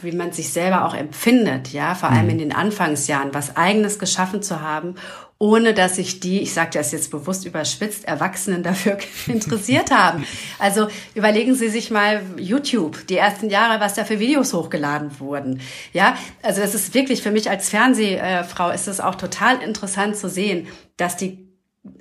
S4: wie man sich selber auch empfindet, ja, vor allem hm. in den Anfangsjahren, was eigenes geschaffen zu haben ohne dass sich die, ich sage das jetzt bewusst überspitzt, Erwachsenen dafür interessiert haben. Also überlegen Sie sich mal YouTube, die ersten Jahre, was da für Videos hochgeladen wurden. Ja, also das ist wirklich für mich als Fernsehfrau ist es auch total interessant zu sehen, dass die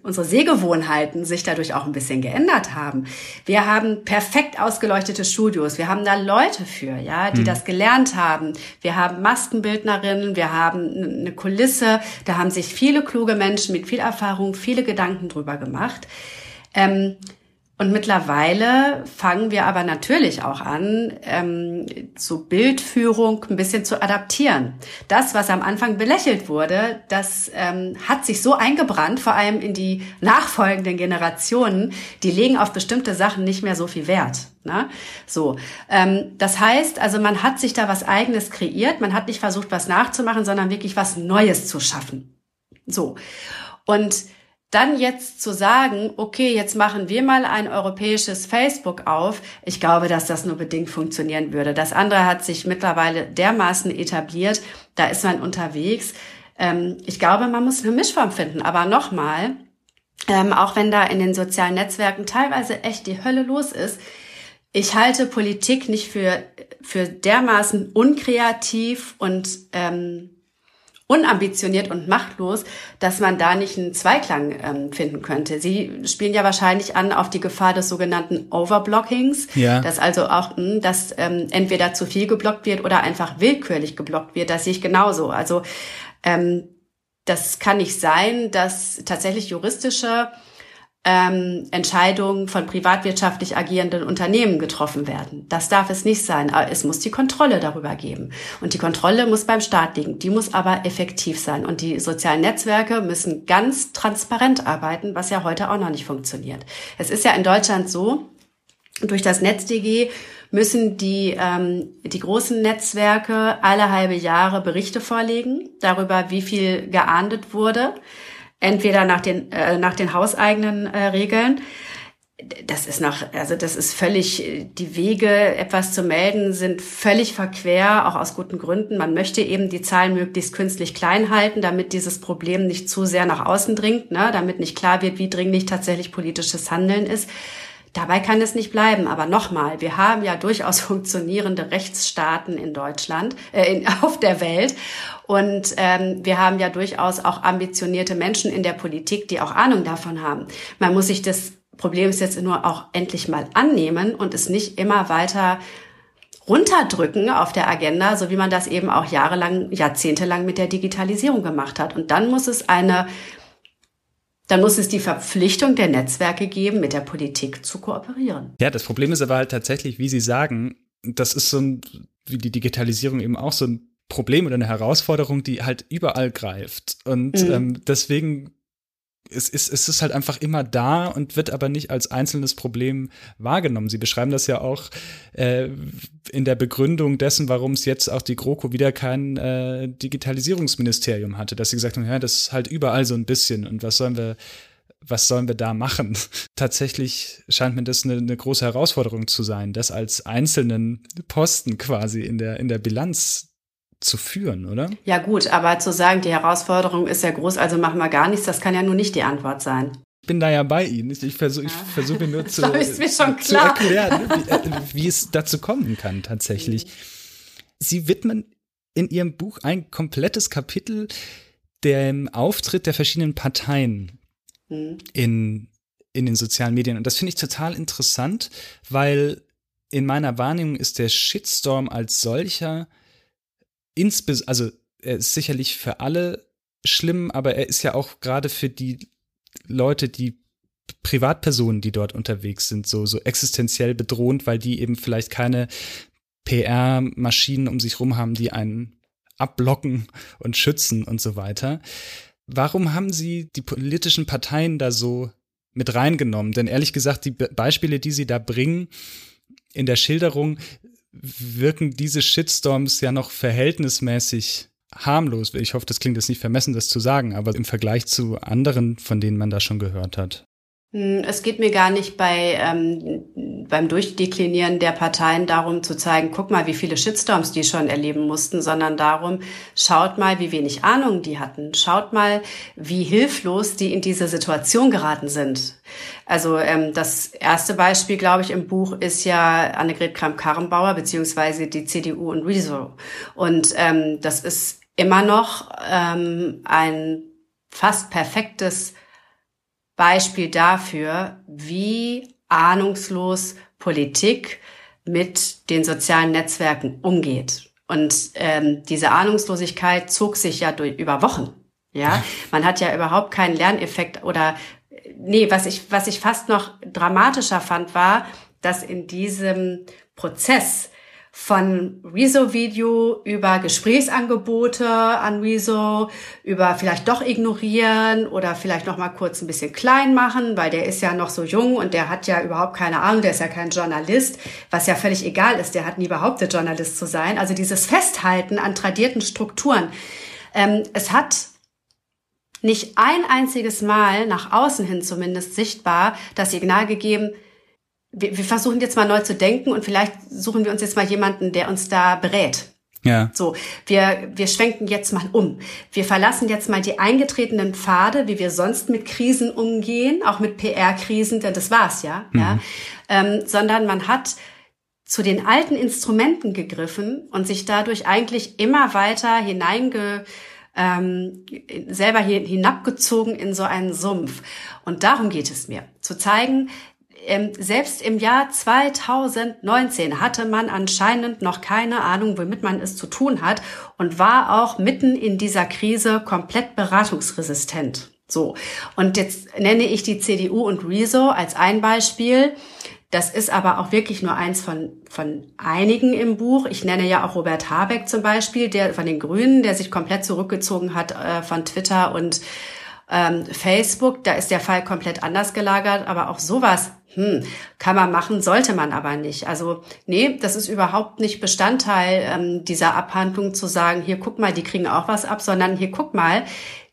S4: unsere Sehgewohnheiten sich dadurch auch ein bisschen geändert haben. Wir haben perfekt ausgeleuchtete Studios. Wir haben da Leute für, ja, die mhm. das gelernt haben. Wir haben Maskenbildnerinnen. Wir haben eine Kulisse. Da haben sich viele kluge Menschen mit viel Erfahrung viele Gedanken drüber gemacht. Ähm, und mittlerweile fangen wir aber natürlich auch an, ähm, so Bildführung ein bisschen zu adaptieren. Das, was am Anfang belächelt wurde, das ähm, hat sich so eingebrannt, vor allem in die nachfolgenden Generationen, die legen auf bestimmte Sachen nicht mehr so viel Wert. Ne? So, ähm, das heißt, also man hat sich da was Eigenes kreiert, man hat nicht versucht, was nachzumachen, sondern wirklich was Neues zu schaffen. So und dann jetzt zu sagen, okay, jetzt machen wir mal ein europäisches Facebook auf, ich glaube, dass das nur bedingt funktionieren würde. Das andere hat sich mittlerweile dermaßen etabliert, da ist man unterwegs. Ähm, ich glaube, man muss eine Mischform finden. Aber nochmal, ähm, auch wenn da in den sozialen Netzwerken teilweise echt die Hölle los ist, ich halte Politik nicht für, für dermaßen unkreativ und ähm, unambitioniert und machtlos, dass man da nicht einen Zweiklang ähm, finden könnte. Sie spielen ja wahrscheinlich an auf die Gefahr des sogenannten Overblockings, ja. dass also auch, mh, hm, dass ähm, entweder zu viel geblockt wird oder einfach willkürlich geblockt wird. Das sehe ich genauso. Also ähm, das kann nicht sein, dass tatsächlich juristische ähm, Entscheidungen von privatwirtschaftlich agierenden Unternehmen getroffen werden. Das darf es nicht sein. Aber es muss die Kontrolle darüber geben. Und die Kontrolle muss beim Staat liegen. Die muss aber effektiv sein. Und die sozialen Netzwerke müssen ganz transparent arbeiten, was ja heute auch noch nicht funktioniert. Es ist ja in Deutschland so, durch das NetzDG müssen die, ähm, die großen Netzwerke alle halbe Jahre Berichte vorlegen darüber, wie viel geahndet wurde entweder nach den, äh, nach den hauseigenen äh, Regeln. das ist noch, also das ist völlig, die Wege, etwas zu melden, sind völlig verquer, auch aus guten Gründen. Man möchte eben die Zahlen möglichst künstlich klein halten, damit dieses Problem nicht zu sehr nach außen dringt, ne? damit nicht klar wird, wie dringlich tatsächlich politisches Handeln ist. Dabei kann es nicht bleiben. Aber nochmal, wir haben ja durchaus funktionierende Rechtsstaaten in Deutschland, äh, in, auf der Welt. Und ähm, wir haben ja durchaus auch ambitionierte Menschen in der Politik, die auch Ahnung davon haben. Man muss sich das Problem ist jetzt nur auch endlich mal annehmen und es nicht immer weiter runterdrücken auf der Agenda, so wie man das eben auch jahrelang, jahrzehntelang mit der Digitalisierung gemacht hat. Und dann muss es eine, dann muss es die Verpflichtung der Netzwerke geben, mit der Politik zu kooperieren.
S2: Ja, das Problem ist aber halt tatsächlich, wie Sie sagen, das ist so ein, wie die Digitalisierung eben auch so ein Problem oder eine Herausforderung, die halt überall greift. Und mhm. ähm, deswegen es ist, es ist halt einfach immer da und wird aber nicht als einzelnes Problem wahrgenommen. Sie beschreiben das ja auch äh, in der Begründung dessen, warum es jetzt auch die GroKo wieder kein äh, Digitalisierungsministerium hatte, dass sie gesagt haben, ja, das ist halt überall so ein bisschen und was sollen wir, was sollen wir da machen? Tatsächlich scheint mir das eine, eine große Herausforderung zu sein, das als einzelnen Posten quasi in der, in der Bilanz zu führen, oder?
S4: Ja gut, aber zu sagen, die Herausforderung ist ja groß, also machen wir gar nichts, das kann ja nur nicht die Antwort sein.
S2: Ich bin da ja bei Ihnen. Ich versuche ich versuch mir nur zu, zu erklären, wie, äh, wie, es dazu kommen kann tatsächlich. Sie widmen in Ihrem Buch ein komplettes Kapitel dem Auftritt der verschiedenen Parteien mhm. in, in den sozialen Medien. Und das finde ich total interessant, weil in meiner Wahrnehmung ist der Shitstorm als solcher insbes also er ist sicherlich für alle schlimm, aber er ist ja auch gerade für die Leute, die Privatpersonen, die dort unterwegs sind, so, so existenziell bedrohend, weil die eben vielleicht keine PR-Maschinen um sich rum haben, die einen abblocken und schützen und so weiter. Warum haben Sie die politischen Parteien da so mit reingenommen? Denn ehrlich gesagt, die Beispiele, die Sie da bringen in der Schilderung, wirken diese Shitstorms ja noch verhältnismäßig harmlos. Ich hoffe, das klingt jetzt nicht vermessen, das zu sagen, aber im Vergleich zu anderen, von denen man da schon gehört hat.
S4: Hm, es geht mir gar nicht bei ähm, beim Durchdeklinieren der Parteien darum zu zeigen, guck mal, wie viele Shitstorms die schon erleben mussten, sondern darum, schaut mal, wie wenig Ahnung die hatten. Schaut mal, wie hilflos die in diese Situation geraten sind. Also ähm, das erste Beispiel, glaube ich, im Buch ist ja Annegret Kramp-Karrenbauer beziehungsweise die CDU und Rezo. Und ähm, das ist immer noch ähm, ein fast perfektes Beispiel dafür, wie ahnungslos Politik mit den sozialen Netzwerken umgeht. Und ähm, diese Ahnungslosigkeit zog sich ja durch, über Wochen. Ja, man hat ja überhaupt keinen Lerneffekt oder nee, was ich was ich fast noch dramatischer fand, war, dass in diesem Prozess von Rezo-Video über Gesprächsangebote an Rezo, über vielleicht doch ignorieren oder vielleicht noch mal kurz ein bisschen klein machen, weil der ist ja noch so jung und der hat ja überhaupt keine Ahnung, der ist ja kein Journalist, was ja völlig egal ist, der hat nie behauptet, Journalist zu sein. Also dieses Festhalten an tradierten Strukturen. Ähm, es hat nicht ein einziges Mal nach außen hin zumindest sichtbar das Signal gegeben, wir, wir versuchen jetzt mal neu zu denken und vielleicht suchen wir uns jetzt mal jemanden, der uns da berät. Ja. So, wir, wir schwenken jetzt mal um. Wir verlassen jetzt mal die eingetretenen Pfade, wie wir sonst mit Krisen umgehen, auch mit PR-Krisen, denn das war's ja, mhm. ja. Ähm, sondern man hat zu den alten Instrumenten gegriffen und sich dadurch eigentlich immer weiter hineinge, ähm, selber hier hinabgezogen in so einen Sumpf. Und darum geht es mir. Zu zeigen, ähm, selbst im Jahr 2019 hatte man anscheinend noch keine Ahnung, womit man es zu tun hat und war auch mitten in dieser Krise komplett beratungsresistent. So. Und jetzt nenne ich die CDU und Rezo als ein Beispiel. Das ist aber auch wirklich nur eins von, von einigen im Buch. Ich nenne ja auch Robert Habeck zum Beispiel, der von den Grünen, der sich komplett zurückgezogen hat äh, von Twitter und ähm, Facebook. Da ist der Fall komplett anders gelagert. Aber auch sowas hm, kann man machen, sollte man aber nicht. Also nee, das ist überhaupt nicht Bestandteil ähm, dieser Abhandlung zu sagen, hier guck mal, die kriegen auch was ab, sondern hier guck mal,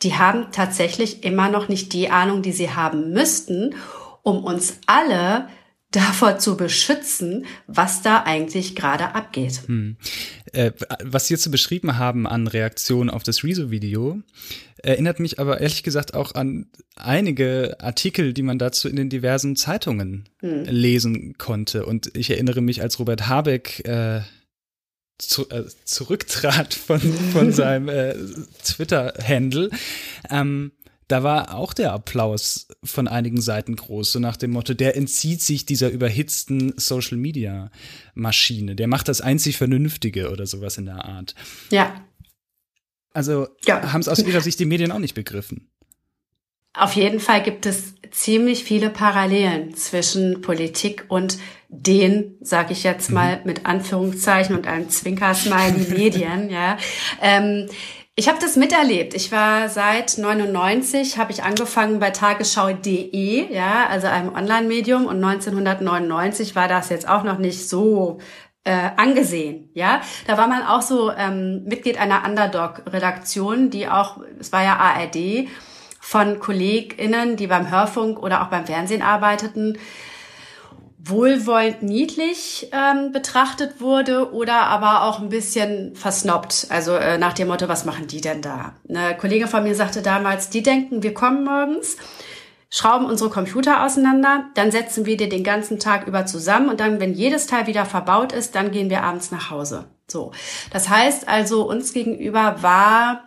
S4: die haben tatsächlich immer noch nicht die Ahnung, die sie haben müssten, um uns alle davor zu beschützen, was da eigentlich gerade abgeht. Hm.
S2: Äh, was Sie jetzt so beschrieben haben an Reaktionen auf das Rezo-Video, erinnert mich aber ehrlich gesagt auch an einige Artikel, die man dazu in den diversen Zeitungen hm. lesen konnte. Und ich erinnere mich, als Robert Habeck äh, zu, äh, zurücktrat von, von seinem äh, Twitter-Handle, ähm, da war auch der Applaus von einigen Seiten groß, so nach dem Motto, der entzieht sich dieser überhitzten Social Media Maschine, der macht das einzig Vernünftige oder sowas in der Art.
S4: Ja.
S2: Also ja. haben es aus Ihrer Sicht die Medien auch nicht begriffen.
S4: Auf jeden Fall gibt es ziemlich viele Parallelen zwischen Politik und den, sage ich jetzt mal mhm. mit Anführungszeichen und einem Zwinkersmiley Medien. ja. Ähm, ich habe das miterlebt. Ich war seit 99, habe ich angefangen bei tagesschau.de, ja, also einem Online-Medium und 1999 war das jetzt auch noch nicht so äh, angesehen, ja. Da war man auch so ähm, Mitglied einer Underdog-Redaktion, die auch, es war ja ARD, von KollegInnen, die beim Hörfunk oder auch beim Fernsehen arbeiteten, wohlwollend niedlich ähm, betrachtet wurde oder aber auch ein bisschen versnobbt. Also äh, nach dem Motto, was machen die denn da? Eine Kollegin von mir sagte damals, die denken, wir kommen morgens, schrauben unsere Computer auseinander, dann setzen wir die den ganzen Tag über zusammen und dann, wenn jedes Teil wieder verbaut ist, dann gehen wir abends nach Hause. So. Das heißt also, uns gegenüber war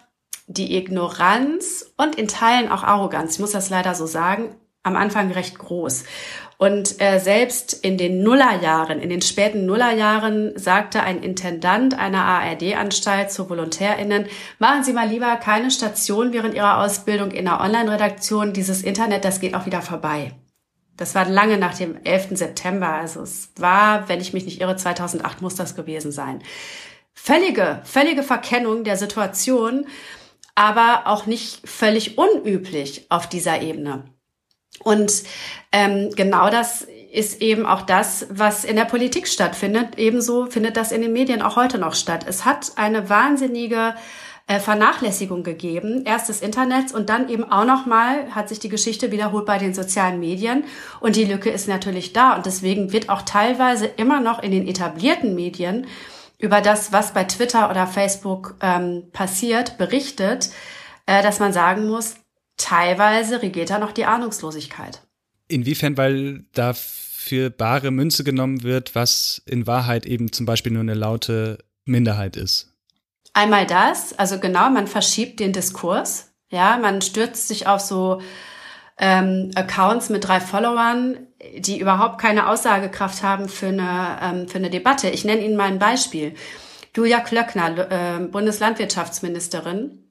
S4: die Ignoranz und in Teilen auch Arroganz, ich muss das leider so sagen, am Anfang recht groß. Und äh, selbst in den Nullerjahren, in den späten Nullerjahren sagte ein Intendant einer ARD-Anstalt zu VolontärInnen, machen Sie mal lieber keine Station während Ihrer Ausbildung in einer Online-Redaktion. Dieses Internet, das geht auch wieder vorbei. Das war lange nach dem 11. September. Also es war, wenn ich mich nicht irre, 2008 muss das gewesen sein. Völlige, völlige Verkennung der Situation, aber auch nicht völlig unüblich auf dieser Ebene. Und ähm, genau das ist eben auch das, was in der Politik stattfindet. Ebenso findet das in den Medien auch heute noch statt. Es hat eine wahnsinnige äh, Vernachlässigung gegeben. Erst des Internets und dann eben auch nochmal hat sich die Geschichte wiederholt bei den sozialen Medien. Und die Lücke ist natürlich da. Und deswegen wird auch teilweise immer noch in den etablierten Medien über das, was bei Twitter oder Facebook ähm, passiert, berichtet, äh, dass man sagen muss, teilweise regiert da noch die Ahnungslosigkeit.
S2: Inwiefern, weil da für bare Münze genommen wird, was in Wahrheit eben zum Beispiel nur eine laute Minderheit ist?
S4: Einmal das, also genau, man verschiebt den Diskurs. Ja, man stürzt sich auf so ähm, Accounts mit drei Followern, die überhaupt keine Aussagekraft haben für eine, ähm, für eine Debatte. Ich nenne Ihnen mal ein Beispiel. Julia Klöckner, äh, Bundeslandwirtschaftsministerin,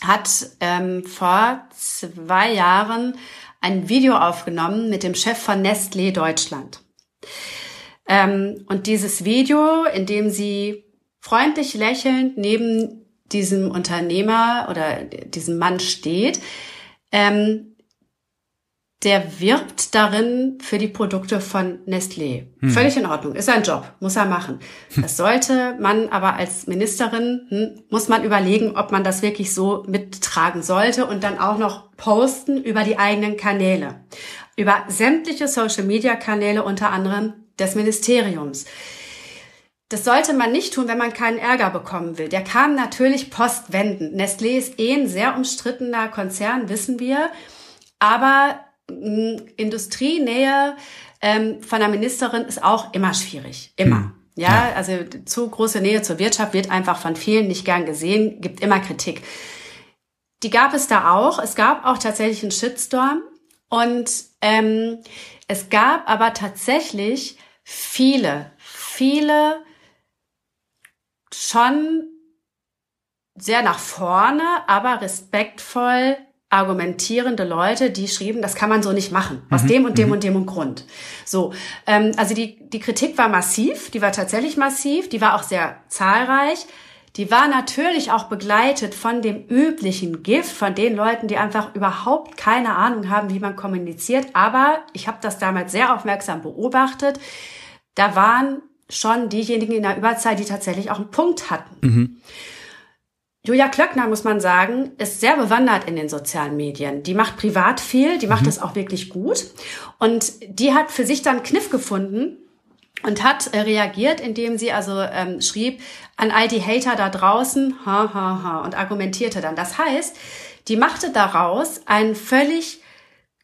S4: hat ähm, vor zwei Jahren ein Video aufgenommen mit dem Chef von Nestlé Deutschland. Ähm, und dieses Video, in dem sie freundlich lächelnd neben diesem Unternehmer oder diesem Mann steht, ähm, der wirbt darin für die Produkte von Nestlé. Hm. Völlig in Ordnung, ist ein Job, muss er machen. Das sollte man aber als Ministerin, hm, muss man überlegen, ob man das wirklich so mittragen sollte und dann auch noch posten über die eigenen Kanäle. Über sämtliche Social-Media-Kanäle, unter anderem des Ministeriums. Das sollte man nicht tun, wenn man keinen Ärger bekommen will. Der kann natürlich postwenden. Nestlé ist eh ein sehr umstrittener Konzern, wissen wir. Aber Industrienähe ähm, von der Ministerin ist auch immer schwierig. Immer. Hm. Ja, ja, also zu große Nähe zur Wirtschaft wird einfach von vielen nicht gern gesehen, gibt immer Kritik. Die gab es da auch. Es gab auch tatsächlich einen Shitstorm. Und ähm, es gab aber tatsächlich viele, viele schon sehr nach vorne, aber respektvoll argumentierende Leute, die schrieben, das kann man so nicht machen, aus mhm. dem und dem mhm. und dem und Grund. So, ähm, also die, die Kritik war massiv, die war tatsächlich massiv, die war auch sehr zahlreich. Die war natürlich auch begleitet von dem üblichen Gift, von den Leuten, die einfach überhaupt keine Ahnung haben, wie man kommuniziert. Aber ich habe das damals sehr aufmerksam beobachtet. Da waren schon diejenigen in der Überzahl, die tatsächlich auch einen Punkt hatten. Mhm. Julia Klöckner, muss man sagen, ist sehr bewandert in den sozialen Medien. Die macht privat viel, die macht mhm. das auch wirklich gut. Und die hat für sich dann Kniff gefunden, und hat äh, reagiert, indem sie also ähm, schrieb an all die Hater da draußen, ha, ha, ha, und argumentierte dann. Das heißt, die machte daraus einen völlig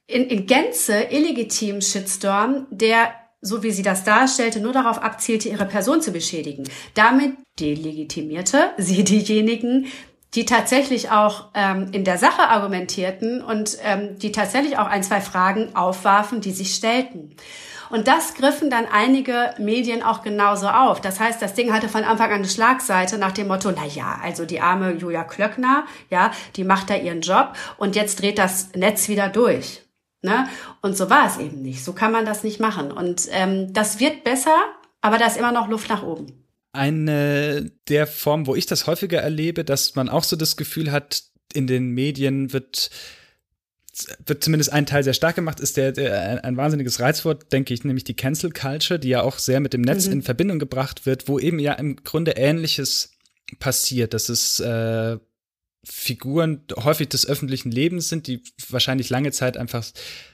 S4: in, in Gänze illegitimen Shitstorm, der, so wie sie das darstellte, nur darauf abzielte, ihre Person zu beschädigen. Damit delegitimierte sie diejenigen, die tatsächlich auch ähm, in der Sache argumentierten und ähm, die tatsächlich auch ein, zwei Fragen aufwarfen, die sich stellten. Und das griffen dann einige Medien auch genauso auf. Das heißt, das Ding hatte von Anfang an eine Schlagseite nach dem Motto, na ja, also die arme Julia Klöckner, ja, die macht da ihren Job und jetzt dreht das Netz wieder durch. Ne? Und so war es eben nicht. So kann man das nicht machen. Und ähm, das wird besser, aber da ist immer noch Luft nach oben.
S2: Eine der Formen, wo ich das häufiger erlebe, dass man auch so das Gefühl hat, in den Medien wird wird zumindest ein Teil sehr stark gemacht, ist der, der ein wahnsinniges Reizwort, denke ich, nämlich die Cancel Culture, die ja auch sehr mit dem Netz mhm. in Verbindung gebracht wird, wo eben ja im Grunde Ähnliches passiert, dass es äh, Figuren häufig des öffentlichen Lebens sind, die wahrscheinlich lange Zeit einfach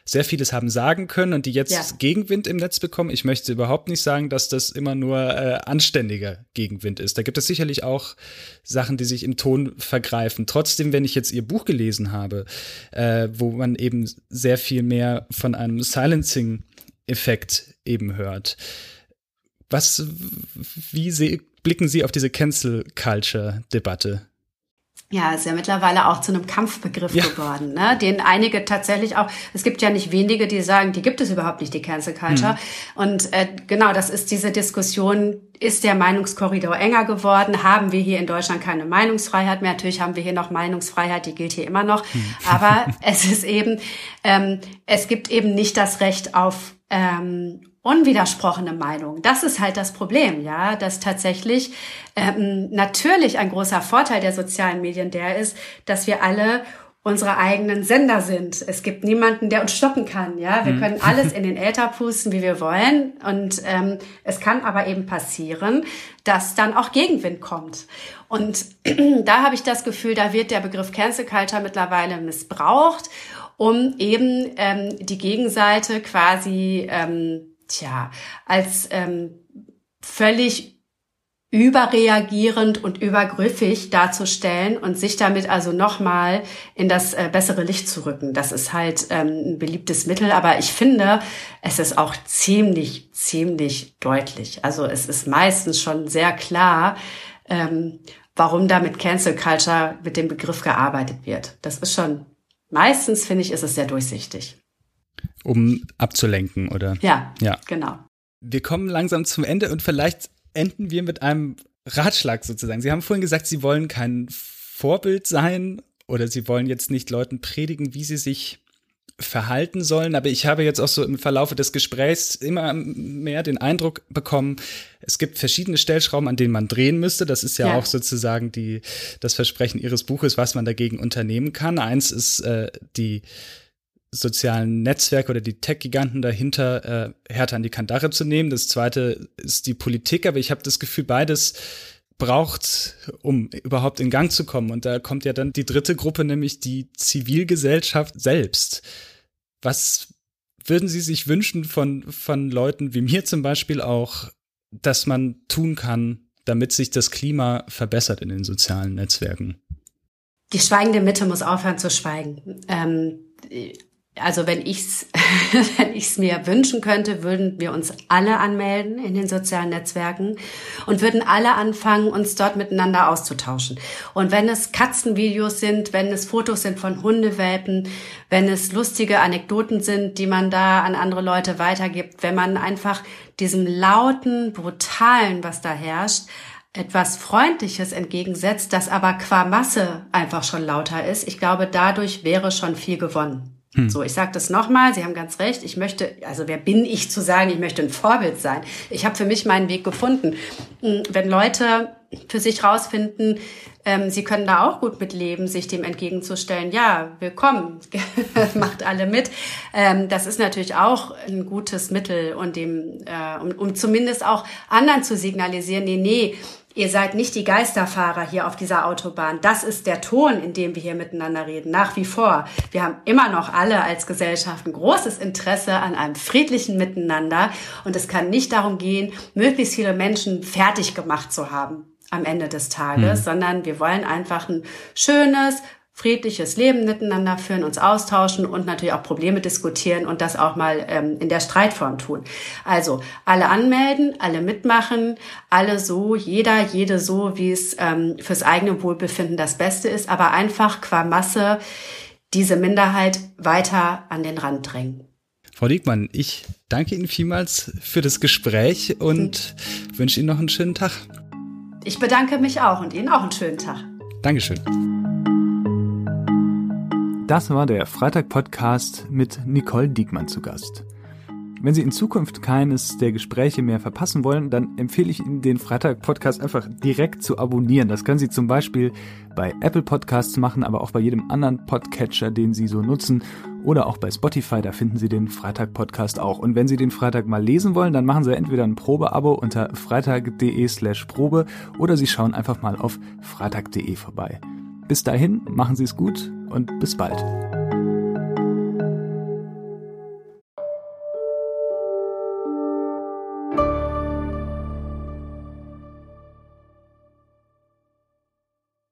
S2: sehr vieles haben sagen können und die jetzt ja. Gegenwind im Netz bekommen. Ich möchte überhaupt nicht sagen, dass das immer nur äh, anständiger Gegenwind ist. Da gibt es sicherlich auch Sachen, die sich im Ton vergreifen. Trotzdem, wenn ich jetzt ihr Buch gelesen habe, äh, wo man eben sehr viel mehr von einem Silencing-Effekt eben hört. Was, wie sie, blicken Sie auf diese Cancel-Culture-Debatte?
S4: Ja, ist ja mittlerweile auch zu einem Kampfbegriff ja. geworden, ne? den einige tatsächlich auch, es gibt ja nicht wenige, die sagen, die gibt es überhaupt nicht, die Cancel Culture. Mhm. Und äh, genau, das ist diese Diskussion, ist der Meinungskorridor enger geworden? Haben wir hier in Deutschland keine Meinungsfreiheit mehr? Natürlich haben wir hier noch Meinungsfreiheit, die gilt hier immer noch. Mhm. Aber es ist eben, ähm, es gibt eben nicht das Recht auf ähm, unwidersprochene Meinung. Das ist halt das Problem, ja, dass tatsächlich ähm, natürlich ein großer Vorteil der sozialen Medien der ist, dass wir alle unsere eigenen Sender sind. Es gibt niemanden, der uns stoppen kann. Ja, wir mhm. können alles in den Äther pusten, wie wir wollen. Und ähm, es kann aber eben passieren, dass dann auch Gegenwind kommt. Und da habe ich das Gefühl, da wird der Begriff Cancel Culture mittlerweile missbraucht, um eben ähm, die Gegenseite quasi ähm, tja, als ähm, völlig überreagierend und übergriffig darzustellen und sich damit also nochmal in das äh, bessere Licht zu rücken. Das ist halt ähm, ein beliebtes Mittel, aber ich finde, es ist auch ziemlich, ziemlich deutlich. Also es ist meistens schon sehr klar, ähm, warum da mit Cancel Culture mit dem Begriff gearbeitet wird. Das ist schon, meistens finde ich, ist es sehr durchsichtig
S2: um abzulenken, oder?
S4: Ja, ja, genau.
S2: Wir kommen langsam zum Ende und vielleicht enden wir mit einem Ratschlag sozusagen. Sie haben vorhin gesagt, Sie wollen kein Vorbild sein oder Sie wollen jetzt nicht Leuten predigen, wie sie sich verhalten sollen. Aber ich habe jetzt auch so im Verlaufe des Gesprächs immer mehr den Eindruck bekommen, es gibt verschiedene Stellschrauben, an denen man drehen müsste. Das ist ja, ja. auch sozusagen die, das Versprechen Ihres Buches, was man dagegen unternehmen kann. Eins ist äh, die sozialen Netzwerke oder die Tech-Giganten dahinter äh, härter an die Kandare zu nehmen. Das zweite ist die Politik, aber ich habe das Gefühl, beides braucht, um überhaupt in Gang zu kommen. Und da kommt ja dann die dritte Gruppe, nämlich die Zivilgesellschaft selbst. Was würden Sie sich wünschen von, von Leuten wie mir zum Beispiel auch, dass man tun kann, damit sich das Klima verbessert in den sozialen Netzwerken?
S4: Die schweigende Mitte muss aufhören zu schweigen. Ähm, also wenn ich's, wenn ich's mir wünschen könnte, würden wir uns alle anmelden in den sozialen Netzwerken und würden alle anfangen, uns dort miteinander auszutauschen. Und wenn es Katzenvideos sind, wenn es Fotos sind von Hundewelpen, wenn es lustige Anekdoten sind, die man da an andere Leute weitergibt, wenn man einfach diesem lauten, brutalen, was da herrscht, etwas Freundliches entgegensetzt, das aber qua Masse einfach schon lauter ist, ich glaube, dadurch wäre schon viel gewonnen. Hm. So, ich sage das nochmal, Sie haben ganz recht, ich möchte, also wer bin ich zu sagen, ich möchte ein Vorbild sein? Ich habe für mich meinen Weg gefunden. Hm, wenn Leute für sich rausfinden, ähm, sie können da auch gut mitleben, sich dem entgegenzustellen, ja, willkommen, macht alle mit. Ähm, das ist natürlich auch ein gutes Mittel, und dem, äh, um, um zumindest auch anderen zu signalisieren, nee, nee, Ihr seid nicht die Geisterfahrer hier auf dieser Autobahn. Das ist der Ton, in dem wir hier miteinander reden, nach wie vor. Wir haben immer noch alle als Gesellschaft ein großes Interesse an einem friedlichen Miteinander. Und es kann nicht darum gehen, möglichst viele Menschen fertig gemacht zu haben am Ende des Tages, mhm. sondern wir wollen einfach ein schönes, friedliches Leben miteinander führen, uns austauschen und natürlich auch Probleme diskutieren und das auch mal ähm, in der Streitform tun. Also alle anmelden, alle mitmachen, alle so, jeder, jede so, wie es ähm, fürs eigene Wohlbefinden das Beste ist, aber einfach qua Masse diese Minderheit weiter an den Rand drängen.
S2: Frau Diekmann, ich danke Ihnen vielmals für das Gespräch und mhm. wünsche Ihnen noch einen schönen Tag.
S4: Ich bedanke mich auch und Ihnen auch einen schönen Tag.
S2: Dankeschön. Das war der Freitag-Podcast mit Nicole Diekmann zu Gast. Wenn Sie in Zukunft keines der Gespräche mehr verpassen wollen, dann empfehle ich Ihnen, den Freitag-Podcast einfach direkt zu abonnieren. Das können Sie zum Beispiel bei Apple Podcasts machen, aber auch bei jedem anderen Podcatcher, den Sie so nutzen. Oder auch bei Spotify, da finden Sie den Freitag-Podcast auch. Und wenn Sie den Freitag mal lesen wollen, dann machen Sie entweder ein Probeabo unter freitag.de slash Probe oder Sie schauen einfach mal auf freitag.de vorbei. Bis dahin, machen Sie es gut und bis bald.